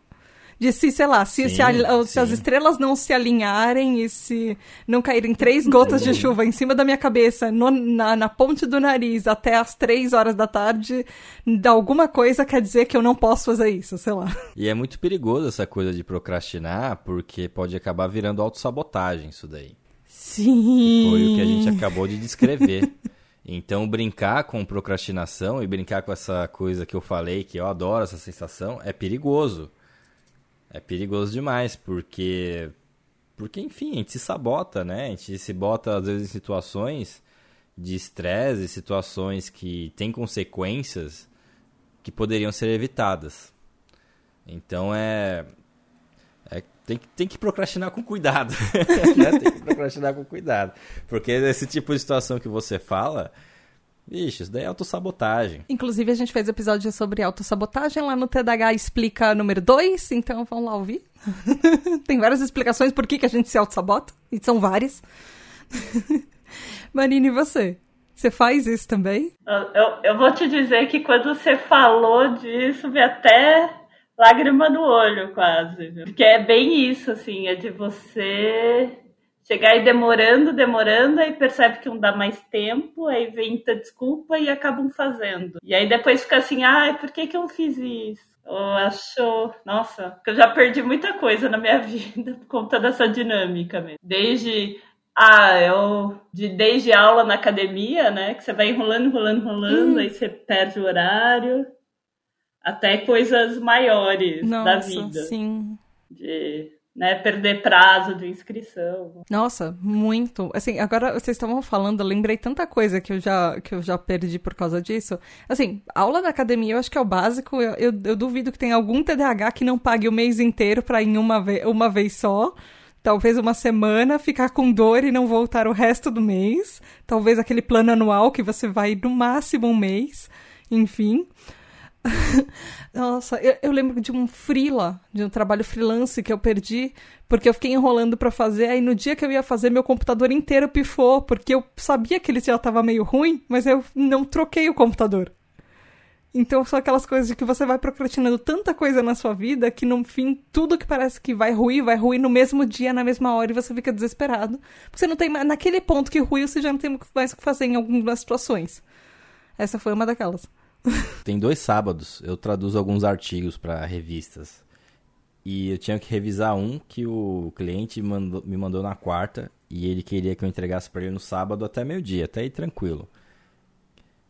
De se, sei lá, se, Sim, se, a- se as estrelas não se alinharem e se não caírem três gotas de chuva em cima da minha cabeça, no- na, na ponte do nariz, até as três horas da tarde, de alguma coisa quer dizer que eu não posso fazer isso, sei lá. E é muito perigoso essa coisa de procrastinar, porque pode acabar virando autossabotagem isso daí. Sim. Foi o que a gente acabou de descrever. Então, brincar com procrastinação e brincar com essa coisa que eu falei, que eu adoro essa sensação, é perigoso. É perigoso demais, porque. Porque, enfim, a gente se sabota, né? A gente se bota, às vezes, em situações de estresse, situações que têm consequências que poderiam ser evitadas. Então, é. é tem, que- tem que procrastinar com cuidado. né? Tem que procrastinar com cuidado. Porque esse tipo de situação que você fala, vixe, isso daí é autossabotagem. Inclusive, a gente fez episódio sobre autossabotagem lá no TDH Explica número 2, então vamos lá ouvir. Tem várias explicações por que, que a gente se autossabota, e são várias. Marina, e você? Você faz isso também? Eu, eu, vou te dizer que quando você falou disso, vi até lágrima no olho, quase. viu? Porque é bem isso, assim, é de você chegar aí demorando, demorando, aí percebe que não dá mais tempo, aí vem inventa desculpa e acabam fazendo. E aí depois fica assim, ai, por que, que eu fiz isso? Ou achou, nossa, eu já perdi muita coisa na minha vida por conta dessa dinâmica mesmo. Desde ah, eu de, desde aula na academia, né? Que você vai enrolando, enrolando, enrolando, Hum. aí você perde o horário, até coisas maiores da Nossa, vida. sim. De né, perder prazo de inscrição. Nossa, muito. Assim, agora vocês estavam falando, eu lembrei tanta coisa que eu já, que eu já perdi por causa disso. Assim, aula da academia eu acho que é o básico. Eu, eu, eu duvido que tenha algum TDAH que não pague o mês inteiro pra ir uma, ve uma vez só. Talvez uma semana, ficar com dor e não voltar o resto do mês. Talvez aquele plano anual que você vai no máximo um mês. Enfim. Nossa, eu, eu, lembro de um freela, de um trabalho freelance que eu perdi, porque eu fiquei enrolando para fazer, aí no dia que eu ia fazer, meu computador inteiro pifou, porque eu sabia que ele já tava meio ruim, mas eu não troquei o computador. Então são aquelas coisas de que você vai procrastinando tanta coisa na sua vida que no fim tudo que parece que vai ruir, vai ruir no mesmo dia, na mesma hora e você fica desesperado. Você não tem naquele ponto que ruiu, você já não tem mais o que fazer em algumas situações. Essa foi uma daquelas. Tem dois sábados eu traduzo alguns artigos para revistas. E eu tinha que revisar um que o cliente mandou, me mandou na quarta e ele queria que eu entregasse para ele no sábado até meio-dia, até aí tranquilo.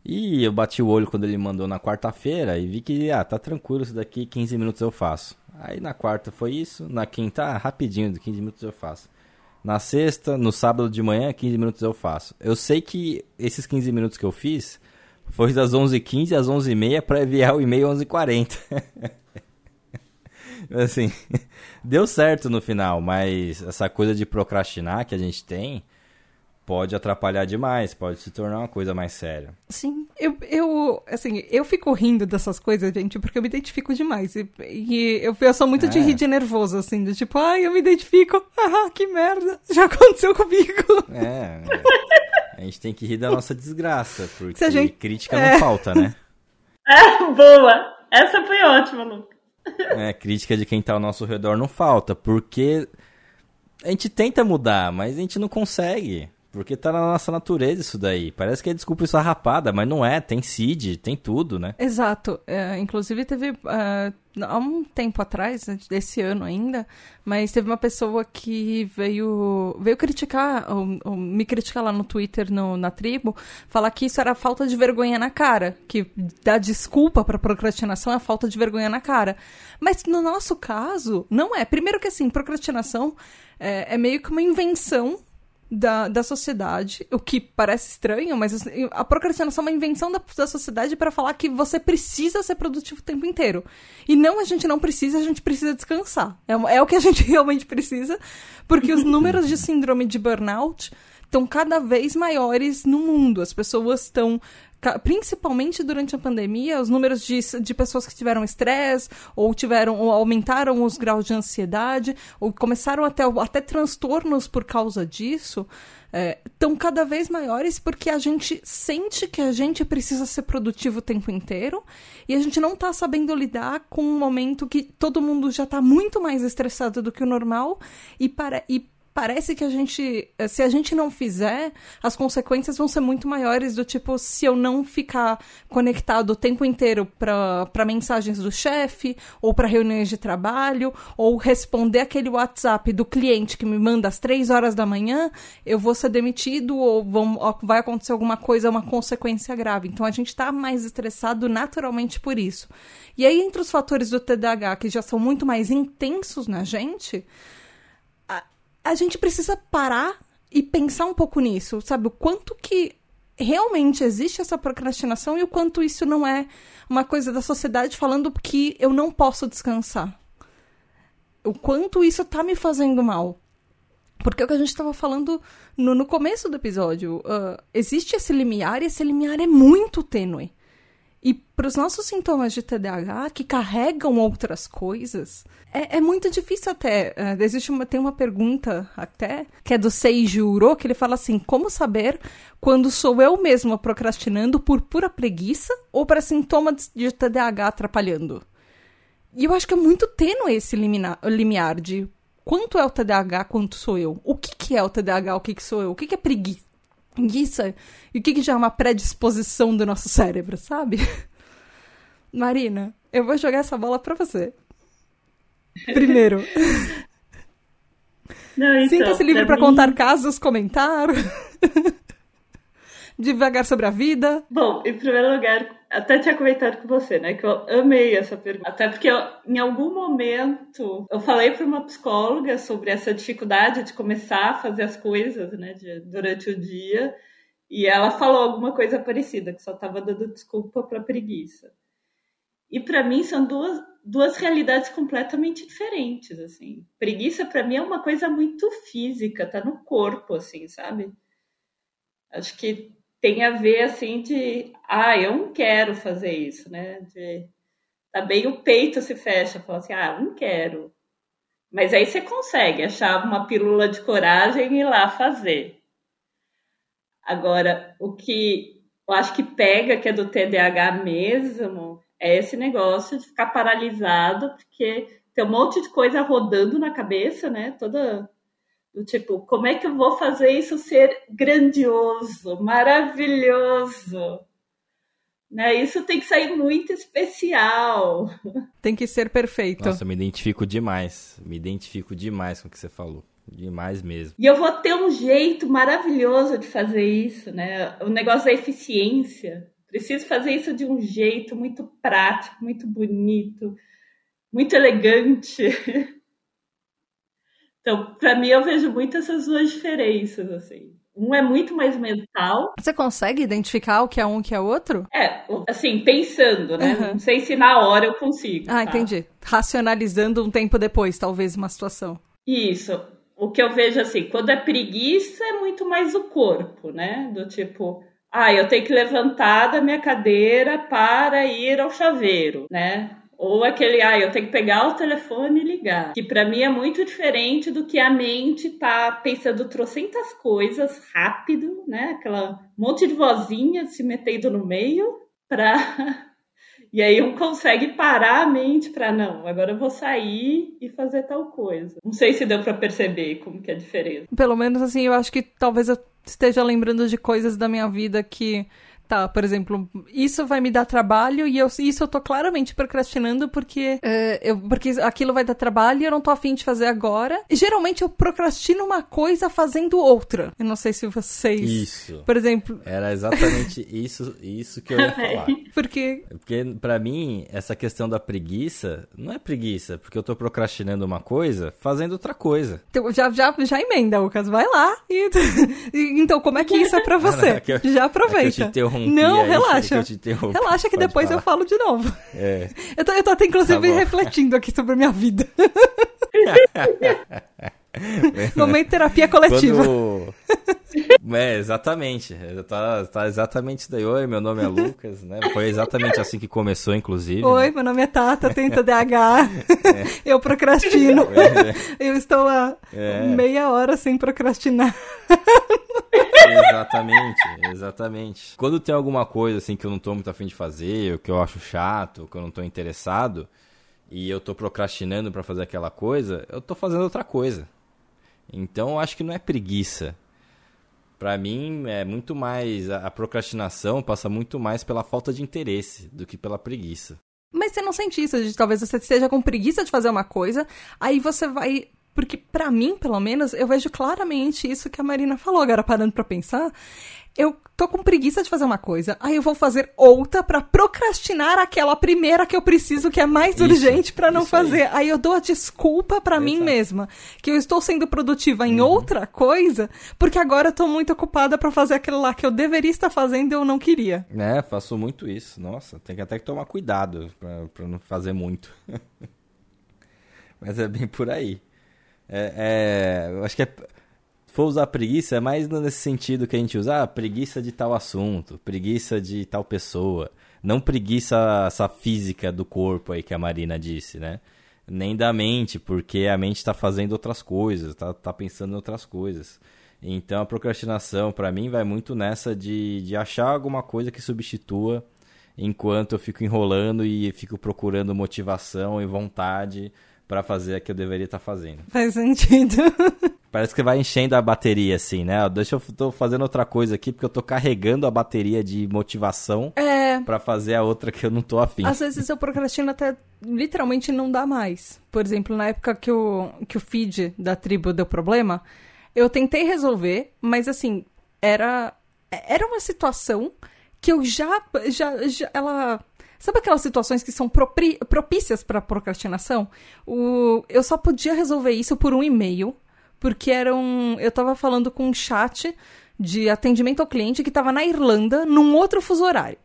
E eu bati o olho quando ele mandou na quarta-feira e vi que, ah, tá tranquilo, isso daqui 15 minutos eu faço. Aí na quarta foi isso, na quinta, ah, rapidinho, 15 minutos eu faço. Na sexta, no sábado de manhã, 15 minutos eu faço. Eu sei que esses 15 minutos que eu fiz foi das 11h15 às 11h30 para enviar o e-mail 11h40. assim, deu certo no final, mas essa coisa de procrastinar que a gente tem pode atrapalhar demais, pode se tornar uma coisa mais séria. Sim, eu, eu assim, eu fico rindo dessas coisas, gente, porque eu me identifico demais. E, e eu, eu sou muito é. de rir de nervoso, assim, de tipo, ai, eu me identifico, ah, que merda, já aconteceu comigo. É, a gente tem que rir da nossa desgraça, porque a gente... crítica é. não falta, né? É, boa! Essa foi ótima, Lucas. É, crítica de quem tá ao nosso redor não falta, porque a gente tenta mudar, mas a gente não consegue. Porque tá na nossa natureza isso daí. Parece que é desculpa esfarrapada, mas não é. Tem seed, tem tudo, né? Exato. É, inclusive teve uh, há um tempo atrás, desse ano ainda, mas teve uma pessoa que veio veio criticar, ou, ou me criticar lá no Twitter, no, na tribo, falar que isso era falta de vergonha na cara. Que dar desculpa pra procrastinação é falta de vergonha na cara. Mas no nosso caso, não é. Primeiro que assim, procrastinação é, é meio que uma invenção da, da sociedade, o que parece estranho, mas assim, a procrastinação é uma invenção da, da sociedade para falar que você precisa ser produtivo o tempo inteiro. E não, a gente não precisa, a gente precisa descansar. É, é o que a gente realmente precisa, porque os números de síndrome de burnout estão cada vez maiores no mundo. As pessoas estão principalmente durante a pandemia, os números de, de pessoas que tiveram estresse, ou tiveram, ou aumentaram os graus de ansiedade, ou começaram até, até transtornos por causa disso, estão é, cada vez maiores porque a gente sente que a gente precisa ser produtivo o tempo inteiro e a gente não está sabendo lidar com um momento que todo mundo já está muito mais estressado do que o normal e, para, e parece que a gente, eh, se a gente não fizer, as consequências vão ser muito maiores do tipo se eu não ficar conectado o tempo inteiro para mensagens do chefe ou para reuniões de trabalho ou responder aquele WhatsApp do cliente que me manda às três horas da manhã, eu vou ser demitido ou vão, vai acontecer alguma coisa, uma consequência grave. Então a gente está mais estressado naturalmente por isso. E aí entre os fatores do TDAH que já são muito mais intensos na gente, a gente precisa parar e pensar um pouco nisso, sabe? O quanto que realmente existe essa procrastinação e o quanto isso não é uma coisa da sociedade falando que eu não posso descansar. O quanto isso tá me fazendo mal. Porque é o que a gente estava falando no, no, começo do episódio. Uh, existe esse limiar e esse limiar é muito tênue. E para os nossos sintomas de TDAH, que carregam outras coisas, é, é muito difícil até. Uh, existe uma, tem uma pergunta até, que é do Seiji Uro, que ele fala assim: como saber quando sou eu mesma procrastinando por pura preguiça ou para sintomas de TDAH atrapalhando? E eu acho que é muito tênue esse liminar, limiar de quanto é o TDAH, quanto sou eu. O que, que é o TDAH, o que, que sou eu? O que, que é preguiça? Isso. E o que, que já é uma predisposição do nosso cérebro, sabe? Marina, eu vou jogar essa bola pra você. Primeiro. então, Sinta-se livre para mim... contar casos, comentar. Devagar sobre a vida. Bom, em primeiro lugar, até tinha comentado com você, né? Que eu amei essa pergunta. Até porque eu, em algum momento eu falei para uma psicóloga sobre essa dificuldade de começar a fazer as coisas, né? De, durante o dia. E ela falou alguma coisa parecida, que só estava dando desculpa para preguiça. E para mim são duas, duas realidades completamente diferentes, assim. Preguiça para mim é uma coisa muito física, tá no corpo, assim, sabe? Acho que tem a ver assim de, ah, eu não quero fazer isso, né? De, Também o peito se fecha, fala assim, ah, não quero. Mas aí você consegue achar uma pílula de coragem e ir lá fazer. Agora, o que eu acho que pega, que é do TDAH mesmo, é esse negócio de ficar paralisado, porque tem um monte de coisa rodando na cabeça, né? Toda do tipo, como é que eu vou fazer isso ser grandioso, maravilhoso? Né? Isso tem que sair muito especial. Tem que ser perfeito. Nossa, eu me identifico demais. Me identifico demais com o que você falou. Demais mesmo. E eu vou ter um jeito maravilhoso de fazer isso, né? O negócio da eficiência. Preciso fazer isso de um jeito muito prático, muito bonito, muito elegante. Então, para mim, eu vejo muito essas duas diferenças, assim. Um é muito mais mental. Você consegue identificar o que é um e o que é outro? É, assim, pensando, né? Uhum. Não sei se na hora eu consigo. Ah, tá? entendi. Racionalizando um tempo depois, talvez, uma situação. Isso. O que eu vejo, assim, quando é preguiça, é muito mais o corpo, né? Do tipo, ah, eu tenho que levantar da minha cadeira para ir ao chaveiro, né? Ou aquele, ah, eu tenho que pegar o telefone e ligar. Que para mim é muito diferente do que a mente tá pensando trocentas coisas rápido, né? Aquela monte de vozinha se metendo no meio pra. E aí um consegue parar a mente para não, agora eu vou sair e fazer tal coisa. Não sei se deu para perceber como que é a diferença. Pelo menos assim, eu acho que talvez eu esteja lembrando de coisas da minha vida que tá, por exemplo, isso vai me dar trabalho e eu, isso eu tô claramente procrastinando porque, é, eu, porque aquilo vai dar trabalho e eu não tô afim de fazer agora. E, geralmente eu procrastino uma coisa fazendo outra. Eu não sei se vocês. Isso. Por exemplo. Era exatamente isso, isso que eu ia falar. Porque. Porque para mim, essa questão da preguiça não é preguiça, porque eu tô procrastinando uma coisa fazendo outra coisa. Então, já, já, já emenda, Lucas. Vai lá. E... então, como é que isso é pra você? É já aproveita. É não, relaxa. Que relaxa que Pode depois falar. eu falo de novo. É. Eu, tô, eu tô até, inclusive, tá refletindo aqui sobre a minha vida. Momento terapia coletiva. Quando... É, exatamente. Tá, tá exatamente isso daí. Oi, meu nome é Lucas, né? Foi exatamente assim que começou, inclusive. Oi, né? meu nome é Tata, tenho TDAH. É. Eu procrastino. É. Eu estou há é. meia hora sem procrastinar. Exatamente, exatamente. Quando tem alguma coisa assim que eu não tô muito afim de fazer, ou que eu acho chato, ou que eu não tô interessado, e eu tô procrastinando para fazer aquela coisa, eu tô fazendo outra coisa. Então eu acho que não é preguiça. Para mim é muito mais a procrastinação passa muito mais pela falta de interesse do que pela preguiça. Mas você não sente isso, de talvez você esteja com preguiça de fazer uma coisa, aí você vai porque, para mim, pelo menos, eu vejo claramente isso que a Marina falou. Agora, parando pra pensar, eu tô com preguiça de fazer uma coisa, aí eu vou fazer outra para procrastinar aquela primeira que eu preciso, que é mais isso, urgente para não fazer. Aí. aí. eu dou a desculpa para mim mesma que eu estou sendo produtiva em uhum. outra coisa, porque agora eu tô muito ocupada para fazer aquilo lá que eu deveria estar fazendo e eu não queria. É, faço muito isso. Nossa, tem que até que tomar cuidado para não fazer muito. Mas é bem por aí. É, é, eu acho que é, for usar preguiça é mais nesse sentido que a gente usa, ah, preguiça de tal assunto, preguiça de tal pessoa. Não preguiça essa física do corpo aí que a Marina disse, né? Nem da mente, porque a mente está fazendo outras coisas, está tá pensando em outras coisas. Então a procrastinação, para mim, vai muito nessa de, de achar alguma coisa que substitua enquanto eu fico enrolando e fico procurando motivação e vontade para fazer a que eu deveria estar tá fazendo. Faz sentido. Parece que vai enchendo a bateria, assim, né? Deixa eu tô fazendo outra coisa aqui, porque eu tô carregando a bateria de motivação é... para fazer a outra que eu não tô afim. Às vezes eu procrastino até literalmente não dá mais. Por exemplo, na época que o, que o feed da tribo deu problema, eu tentei resolver, mas assim, era, era uma situação que eu já, já, já ela Sabe aquelas situações que são propícias para procrastinação? O, eu só podia resolver isso por um e-mail, porque era um, eu estava falando com um chat de atendimento ao cliente que estava na Irlanda, num outro fuso horário.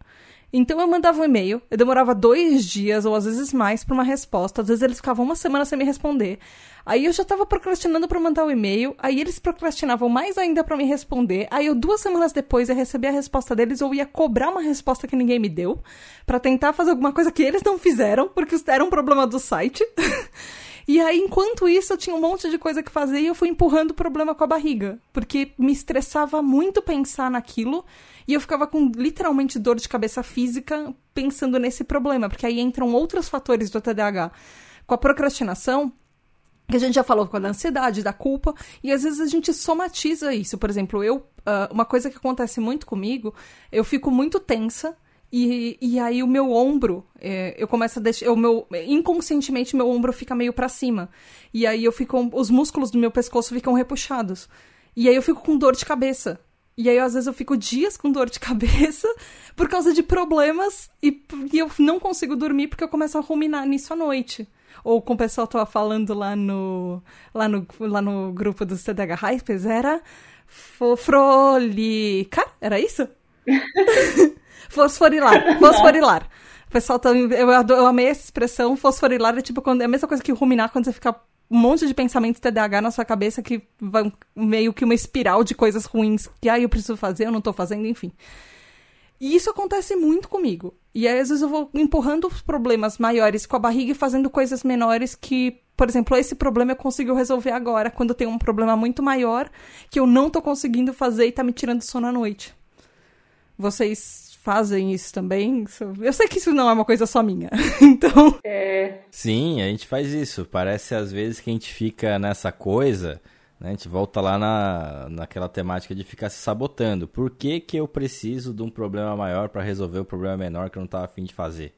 Então eu mandava um e-mail, eu demorava dois dias ou às vezes mais para uma resposta, às vezes eles ficavam uma semana sem me responder. Aí eu já tava procrastinando para mandar o e-mail, aí eles procrastinavam mais ainda para me responder. Aí eu duas semanas depois ia receber a resposta deles ou ia cobrar uma resposta que ninguém me deu, para tentar fazer alguma coisa que eles não fizeram, porque era um problema do site. E aí, enquanto isso, eu tinha um monte de coisa que fazer e eu fui empurrando o problema com a barriga. Porque me estressava muito pensar naquilo e eu ficava com literalmente dor de cabeça física pensando nesse problema. Porque aí entram outros fatores do TDAH. Com a procrastinação, que a gente já falou com a ansiedade, da culpa, e às vezes a gente somatiza isso. Por exemplo, eu, uh, uma coisa que acontece muito comigo, eu fico muito tensa e, e aí o meu ombro, é, eu começo a deixar. O meu, inconscientemente, meu ombro fica meio para cima. E aí eu fico. Os músculos do meu pescoço ficam repuxados. E aí eu fico com dor de cabeça. E aí, às vezes, eu fico dias com dor de cabeça por causa de problemas e, e eu não consigo dormir porque eu começo a ruminar nisso à noite. Ou como o pessoal tava falando lá no, lá no, lá no grupo dos TDH Hypes, era fofrolicar? Era isso? Fosforilar. Fosforilar. O pessoal tá. Eu, eu amei essa expressão. Fosforilar é tipo quando, é a mesma coisa que ruminar quando você fica um monte de pensamentos TDAH na sua cabeça que vai meio que uma espiral de coisas ruins que ah, eu preciso fazer, eu não tô fazendo, enfim. E isso acontece muito comigo. E aí, às vezes, eu vou empurrando os problemas maiores com a barriga e fazendo coisas menores que, por exemplo, esse problema eu consigo resolver agora, quando eu tenho um problema muito maior que eu não tô conseguindo fazer e tá me tirando sono à noite. Vocês fazem isso também. Eu sei que isso não é uma coisa só minha. então. É... Sim, a gente faz isso. Parece às vezes que a gente fica nessa coisa. Né? A gente volta lá na, naquela temática de ficar se sabotando. Por que, que eu preciso de um problema maior para resolver o problema menor que eu não estava afim de fazer?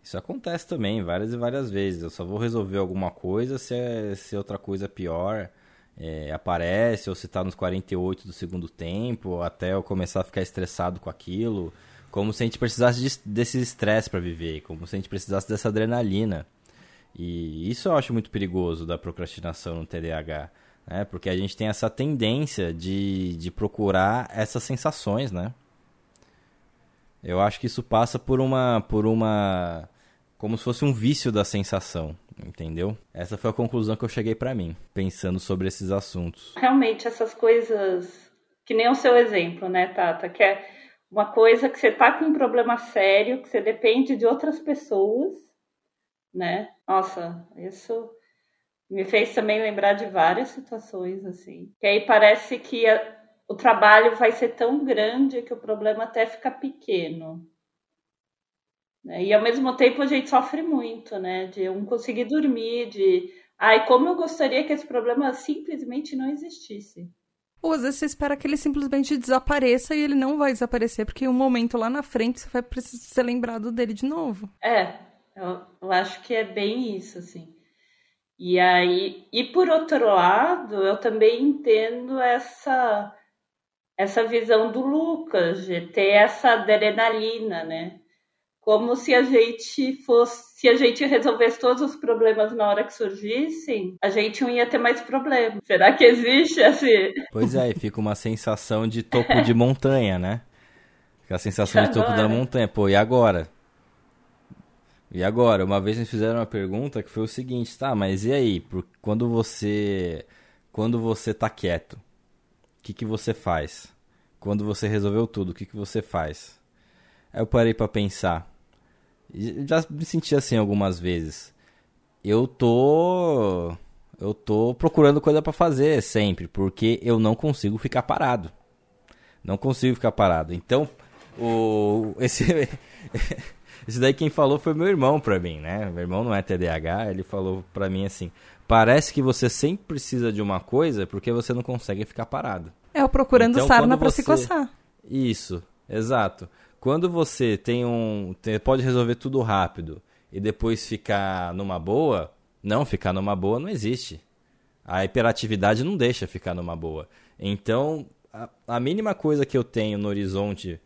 Isso acontece também várias e várias vezes. Eu só vou resolver alguma coisa se, é, se outra coisa pior é, aparece, ou se está nos 48 do segundo tempo, até eu começar a ficar estressado com aquilo. Como se a gente precisasse de, desse estresse para viver, como se a gente precisasse dessa adrenalina. E isso eu acho muito perigoso da procrastinação no TDAH, né? Porque a gente tem essa tendência de, de procurar essas sensações, né? Eu acho que isso passa por uma, por uma como se fosse um vício da sensação, entendeu? Essa foi a conclusão que eu cheguei para mim, pensando sobre esses assuntos. Realmente, essas coisas, que nem o seu exemplo, né, Tata, que é uma coisa que você tá com um problema sério, que você depende de outras pessoas, né? Nossa, isso me fez também lembrar de várias situações, assim. Que aí parece que a, o trabalho vai ser tão grande que o problema até fica pequeno. Né? E ao mesmo tempo a gente sofre muito, né? De um conseguir dormir, de ai, como eu gostaria que esse problema simplesmente não existisse. Ou às vezes você espera que ele simplesmente desapareça e ele não vai desaparecer, porque em um momento lá na frente você vai precisar ser lembrado dele de novo. É, eu, eu acho que é bem isso, assim. E aí, e por outro lado, eu também entendo essa essa visão do Lucas, de ter essa adrenalina, né? Como se a gente fosse, se a gente resolvesse todos os problemas na hora que surgissem, a gente não ia ter mais problemas. Será que existe assim? Pois é, fica uma sensação de topo de montanha, né? Fica a sensação de topo da montanha. Pô, e agora? E agora? Uma vez me fizeram uma pergunta que foi o seguinte, tá, mas e aí? Quando você quando você tá quieto, o que, que você faz? Quando você resolveu tudo, o que, que você faz? Aí eu parei para pensar já me senti assim algumas vezes. Eu tô eu tô procurando coisa para fazer sempre, porque eu não consigo ficar parado. Não consigo ficar parado. Então, o esse esse daí quem falou foi meu irmão pra mim, né? Meu irmão não é TDAH, ele falou pra mim assim: "Parece que você sempre precisa de uma coisa porque você não consegue ficar parado". É o procurando então, sarna para você... se coçar. Isso, exato. Quando você tem um. Tem, pode resolver tudo rápido e depois ficar numa boa, não, ficar numa boa não existe. A hiperatividade não deixa ficar numa boa. Então, a, a mínima coisa que eu tenho no horizonte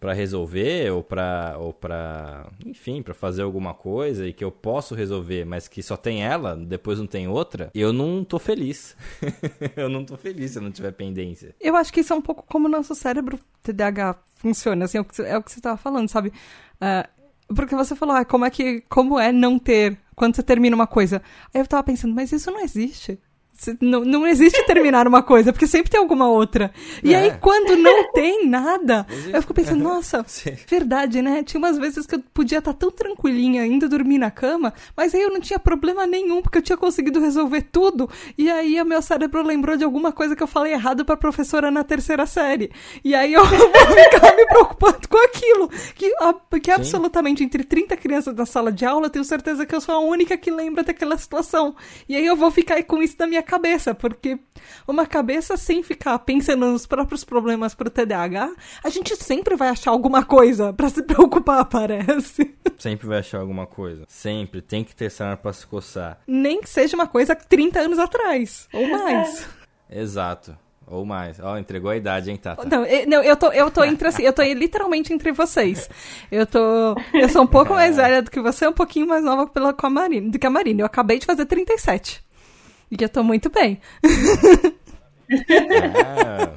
para resolver ou para ou para enfim para fazer alguma coisa e que eu posso resolver mas que só tem ela depois não tem outra eu não tô feliz eu não tô feliz se não tiver pendência eu acho que isso é um pouco como o nosso cérebro TDAH funciona, assim, é o que, é o que você tava falando, sabe? Uh, porque você falou, ah, como é que, como é não ter quando você termina uma coisa? Aí eu tava pensando, mas isso não existe. Não, não existe terminar uma coisa, porque sempre tem alguma outra. E é. aí, quando não tem nada, eu fico pensando, nossa, Sim. verdade, né? Tinha umas vezes que eu podia estar tão tranquilinha, indo dormir na cama, mas aí eu não tinha problema nenhum, porque eu tinha conseguido resolver tudo. E aí, o meu cérebro lembrou de alguma coisa que eu falei errado pra professora na terceira série. E aí, eu vou ficar me preocupando com aquilo. Que, que absolutamente entre 30 crianças na sala de aula, eu tenho certeza que eu sou a única que lembra daquela situação. E aí, eu vou ficar com isso na minha cabeça, porque uma cabeça sem ficar pensando nos próprios problemas pro TDAH, a gente sempre vai achar alguma coisa para se preocupar, parece. Sempre vai achar alguma coisa. Sempre. Tem que ter cena pra se coçar. Nem que seja uma coisa 30 anos atrás, ou mais. Exato. Ou mais. Ó, oh, entregou a idade, hein, Tata? Não, eu, não, eu tô, eu tô entre assim, eu tô literalmente entre vocês. Eu tô. Eu sou um pouco mais velha do que você, um pouquinho mais nova pela, com a Marina, do que a Marina. Eu acabei de fazer 37. E que eu tô muito bem. Ah,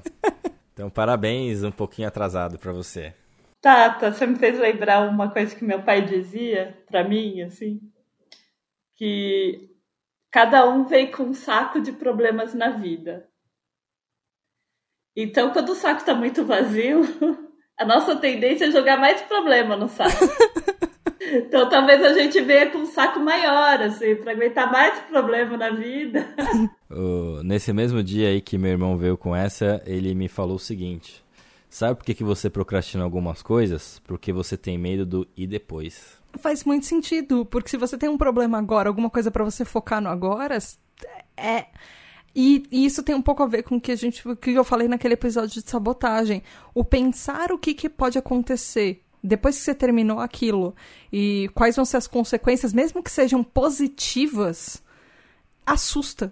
então, parabéns, um pouquinho atrasado para você. Tata, você me fez lembrar uma coisa que meu pai dizia para mim, assim, que cada um vem com um saco de problemas na vida. Então, quando o saco está muito vazio, a nossa tendência é jogar mais problema no saco. Então talvez a gente venha com um saco maior, assim, pra aguentar mais problema na vida. Uh, nesse mesmo dia aí que meu irmão veio com essa, ele me falou o seguinte: Sabe por que, que você procrastina algumas coisas? Porque você tem medo do e depois. Faz muito sentido, porque se você tem um problema agora, alguma coisa para você focar no agora, é. E, e, isso tem um pouco a ver com o que a gente, que eu falei naquele episódio de sabotagem. O pensar o que, que pode acontecer depois que você terminou aquilo e quais vão ser as consequências, mesmo que sejam positivas, assusta.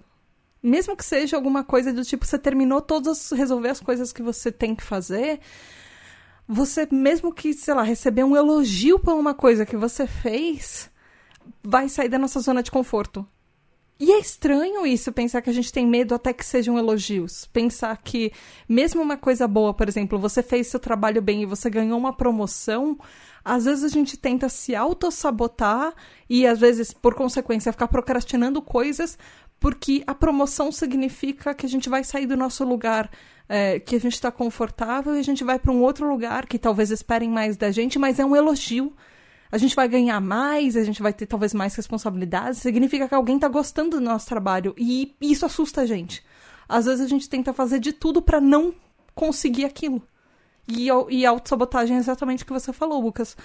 Mesmo que seja alguma coisa do tipo, você terminou todas, resolver as coisas que você tem que fazer, você, mesmo que, sei lá, receber um elogio por uma coisa que você fez, vai sair da nossa zona de conforto. E é estranho isso, pensar que a gente tem medo até que sejam elogios. Pensar que, mesmo uma coisa boa, por exemplo, você fez seu trabalho bem e você ganhou uma promoção, às vezes a gente tenta se auto-sabotar e, às vezes, por consequência, ficar procrastinando coisas porque a promoção significa que a gente vai sair do nosso lugar é, que a gente está confortável e a gente vai para um outro lugar que talvez esperem mais da gente, mas é um elogio a gente vai ganhar mais, a gente vai ter talvez mais responsabilidades, significa que alguém tá gostando do nosso trabalho e isso assusta a gente. Às vezes a gente tenta fazer de tudo para não conseguir aquilo. E, e autossabotagem é exatamente o que você falou, Lucas.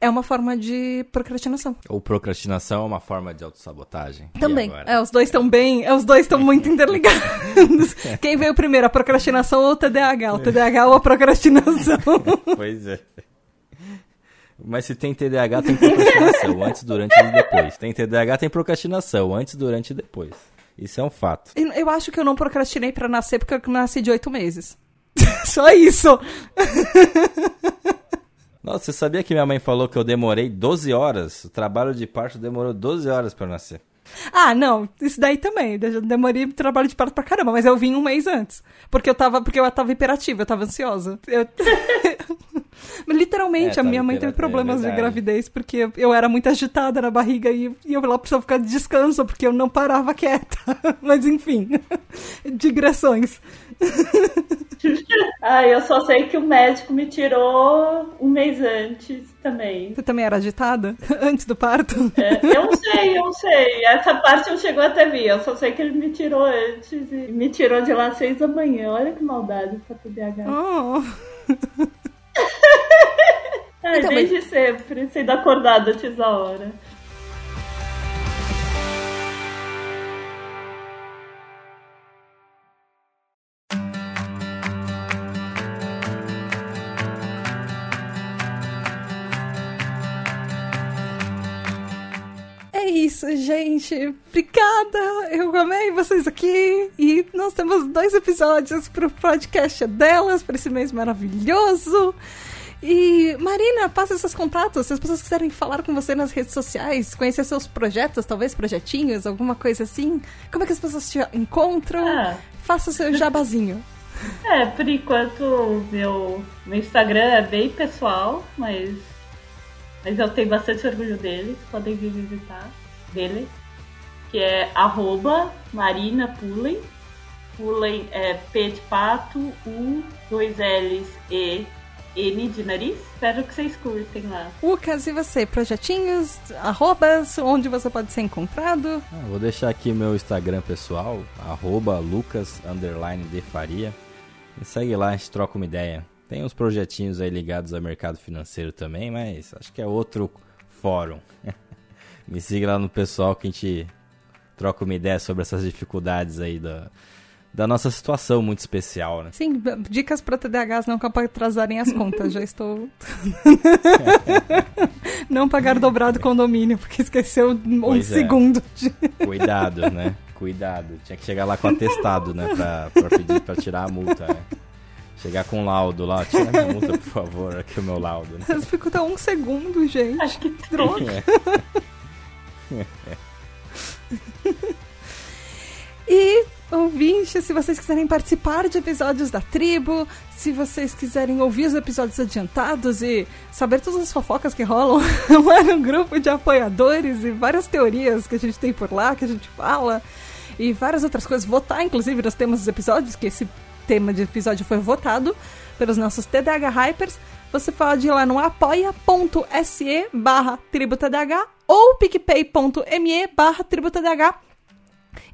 É uma forma de procrastinação. Ou procrastinação é uma forma de autossabotagem. Também. É, os dois estão bem. É, os dois estão muito interligados. Quem veio primeiro, a procrastinação ou o TDAH? O TDAH ou a procrastinação? pois é. Mas se tem TDAH, tem procrastinação, antes, durante e depois. Tem TDAH, tem procrastinação, antes, durante e depois. Isso é um fato. Eu acho que eu não procrastinei para nascer porque eu nasci de oito meses. Só isso. Nossa, você sabia que minha mãe falou que eu demorei 12 horas? O trabalho de parto demorou 12 horas para nascer. Ah, não, isso daí também. Eu demorei trabalho de parto pra caramba, mas eu vim um mês antes. Porque eu tava, porque eu tava hiperativa, eu tava ansiosa. Eu... Literalmente, é, a minha mãe teve problemas é de gravidez porque eu era muito agitada na barriga e, e eu lá precisava ficar de descanso porque eu não parava quieta. Mas enfim, digressões. ah, eu só sei que o médico me tirou um mês antes também. Você também era agitada? Antes do parto? É, eu não sei, eu não sei. Essa parte não chegou até mim. Eu só sei que ele me tirou antes e me tirou de lá às seis da manhã. Olha que maldade pra TDAH. Oh. Ai, então, desde mas... sempre, sendo acordada antes da hora. É isso, gente. Obrigada. Eu amei vocês aqui. E nós temos dois episódios pro podcast delas, para esse mês maravilhoso. E, Marina, passa esses contatos. Se as pessoas quiserem falar com você nas redes sociais, conhecer seus projetos, talvez projetinhos, alguma coisa assim, como é que as pessoas te encontram? Ah. Faça o seu jabazinho. É, por enquanto meu, meu Instagram é bem pessoal, mas, mas eu tenho bastante orgulho deles, podem vir visitar dele, que é arroba Marina Pullen. Pullen é P de pato, U, dois L's, E, N de nariz. Espero que vocês curtem lá. Lucas, e você? Projetinhos, arrobas, onde você pode ser encontrado? Ah, vou deixar aqui meu Instagram pessoal, arroba Lucas, de Faria. Me segue lá, a gente troca uma ideia. Tem uns projetinhos aí ligados ao mercado financeiro também, mas acho que é outro fórum. Me siga lá no pessoal que a gente troca uma ideia sobre essas dificuldades aí da, da nossa situação muito especial, né? Sim, dicas para TDAHs não para atrasarem as contas. Já estou. não pagar dobrado condomínio, porque esqueceu um pois é. segundo. De... Cuidado, né? Cuidado. Tinha que chegar lá com atestado, né? Pra, pra pedir pra tirar a multa, né? Chegar com um laudo lá, tira minha multa, por favor, aqui é o meu laudo. Né? Mas ficou até um segundo, gente. Acho que droga. É. e ouvintes, se vocês quiserem participar de episódios da tribo, se vocês quiserem ouvir os episódios adiantados e saber todas as fofocas que rolam lá no grupo de apoiadores e várias teorias que a gente tem por lá, que a gente fala, e várias outras coisas, votar inclusive nos temas dos episódios, que esse tema de episódio foi votado pelos nossos TDH Hypers, você pode ir lá no apoia.se barra tributadh ou picpay.me barra tributadh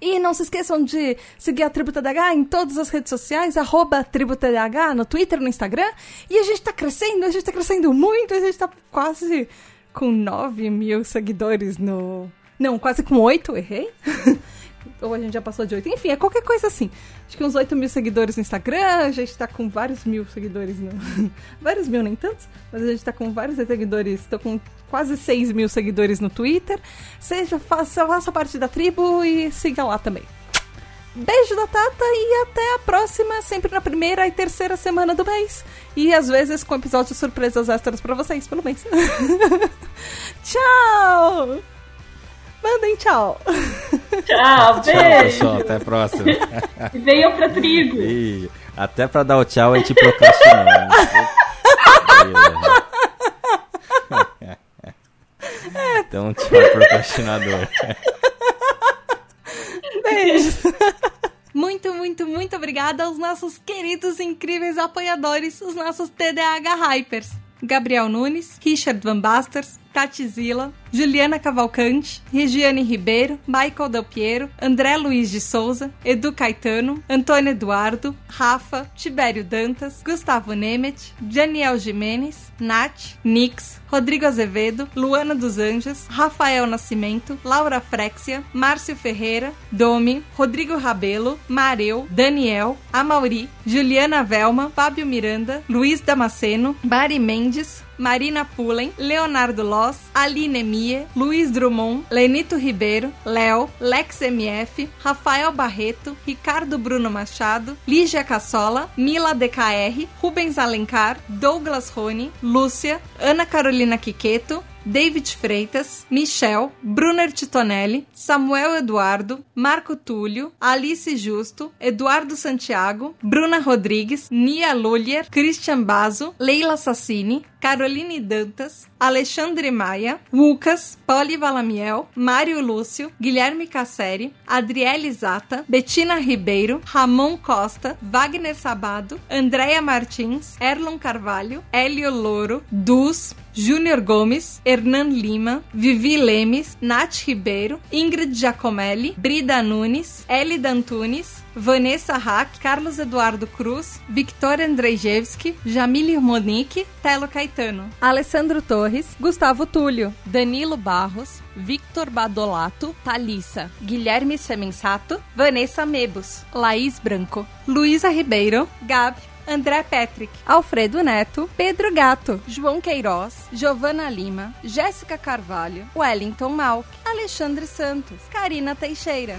e não se esqueçam de seguir a Tributa DH em todas as redes sociais, arroba DH, no Twitter, no Instagram. E a gente tá crescendo, a gente tá crescendo muito, a gente tá quase com 9 mil seguidores no. Não, quase com 8, errei. Ou a gente já passou de 8. Enfim, é qualquer coisa assim. Acho que uns 8 mil seguidores no Instagram, a gente tá com vários mil seguidores no. vários mil, nem tantos, mas a gente tá com vários seguidores. Tô com quase 6 mil seguidores no Twitter. Seja, faça, faça parte da tribo e siga lá também. Beijo da Tata e até a próxima, sempre na primeira e terceira semana do mês. E às vezes com episódios surpresas extras para vocês pelo mês. tchau! Mandem tchau! Tchau, beijo! Tchau, pessoal, até a próxima. E venham pra trigo. E até pra dar o tchau a gente procrastinou. Né? Então, tchau, procrastinador. Beijo. Muito, muito, muito obrigada aos nossos queridos, incríveis apoiadores, os nossos TDAH Hypers. Gabriel Nunes, Richard Van Basters, Tati Zila, Juliana Cavalcante, Regiane Ribeiro, Michael Del Piero, André Luiz de Souza, Edu Caetano, Antônio Eduardo, Rafa, Tibério Dantas, Gustavo Nemet, Daniel Jimenez, Nath, Nix, Rodrigo Azevedo, Luana dos Anjos, Rafael Nascimento, Laura Frexia, Márcio Ferreira, Domi, Rodrigo Rabelo, Mareu, Daniel, Amauri, Juliana Velma, Fábio Miranda, Luiz Damasceno, Bari Mendes, Marina Pullen, Leonardo Loss, Aline Mie, Luiz Drummond, Lenito Ribeiro, Léo, Lex MF, Rafael Barreto, Ricardo Bruno Machado, Lígia Cassola, Mila DKR, Rubens Alencar, Douglas Rony, Lúcia, Ana Carolina Quiqueto, David Freitas, Michel, Brunner Titonelli, Samuel Eduardo, Marco Túlio, Alice Justo, Eduardo Santiago, Bruna Rodrigues, Nia Lulier, Christian Bazo, Leila Sassini, Caroline Dantas, Alexandre Maia, Lucas, Poli Valamiel, Mário Lúcio, Guilherme Casseri, Adriele Zata, Betina Ribeiro, Ramon Costa, Wagner Sabado, Andréia Martins, Erlon Carvalho, Hélio Louro, Dus, Júnior Gomes, Hernan Lima, Vivi Lemes, Nath Ribeiro, Ingrid Giacomelli, Brida Nunes, Elida Antunes, Vanessa Hack, Carlos Eduardo Cruz, Victor Andrzejewski, Jamile Monique, Telo Caetano, Alessandro Torres, Gustavo Túlio, Danilo Barros, Victor Badolato, Thalissa, Guilherme Semensato, Vanessa Mebus, Laís Branco, Luísa Ribeiro, Gabi, André Patrick, Alfredo Neto, Pedro Gato, João Queiroz, Giovana Lima, Jéssica Carvalho, Wellington Malk, Alexandre Santos, Karina Teixeira.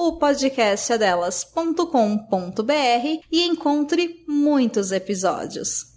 o podcastadelas.com.br e encontre muitos episódios.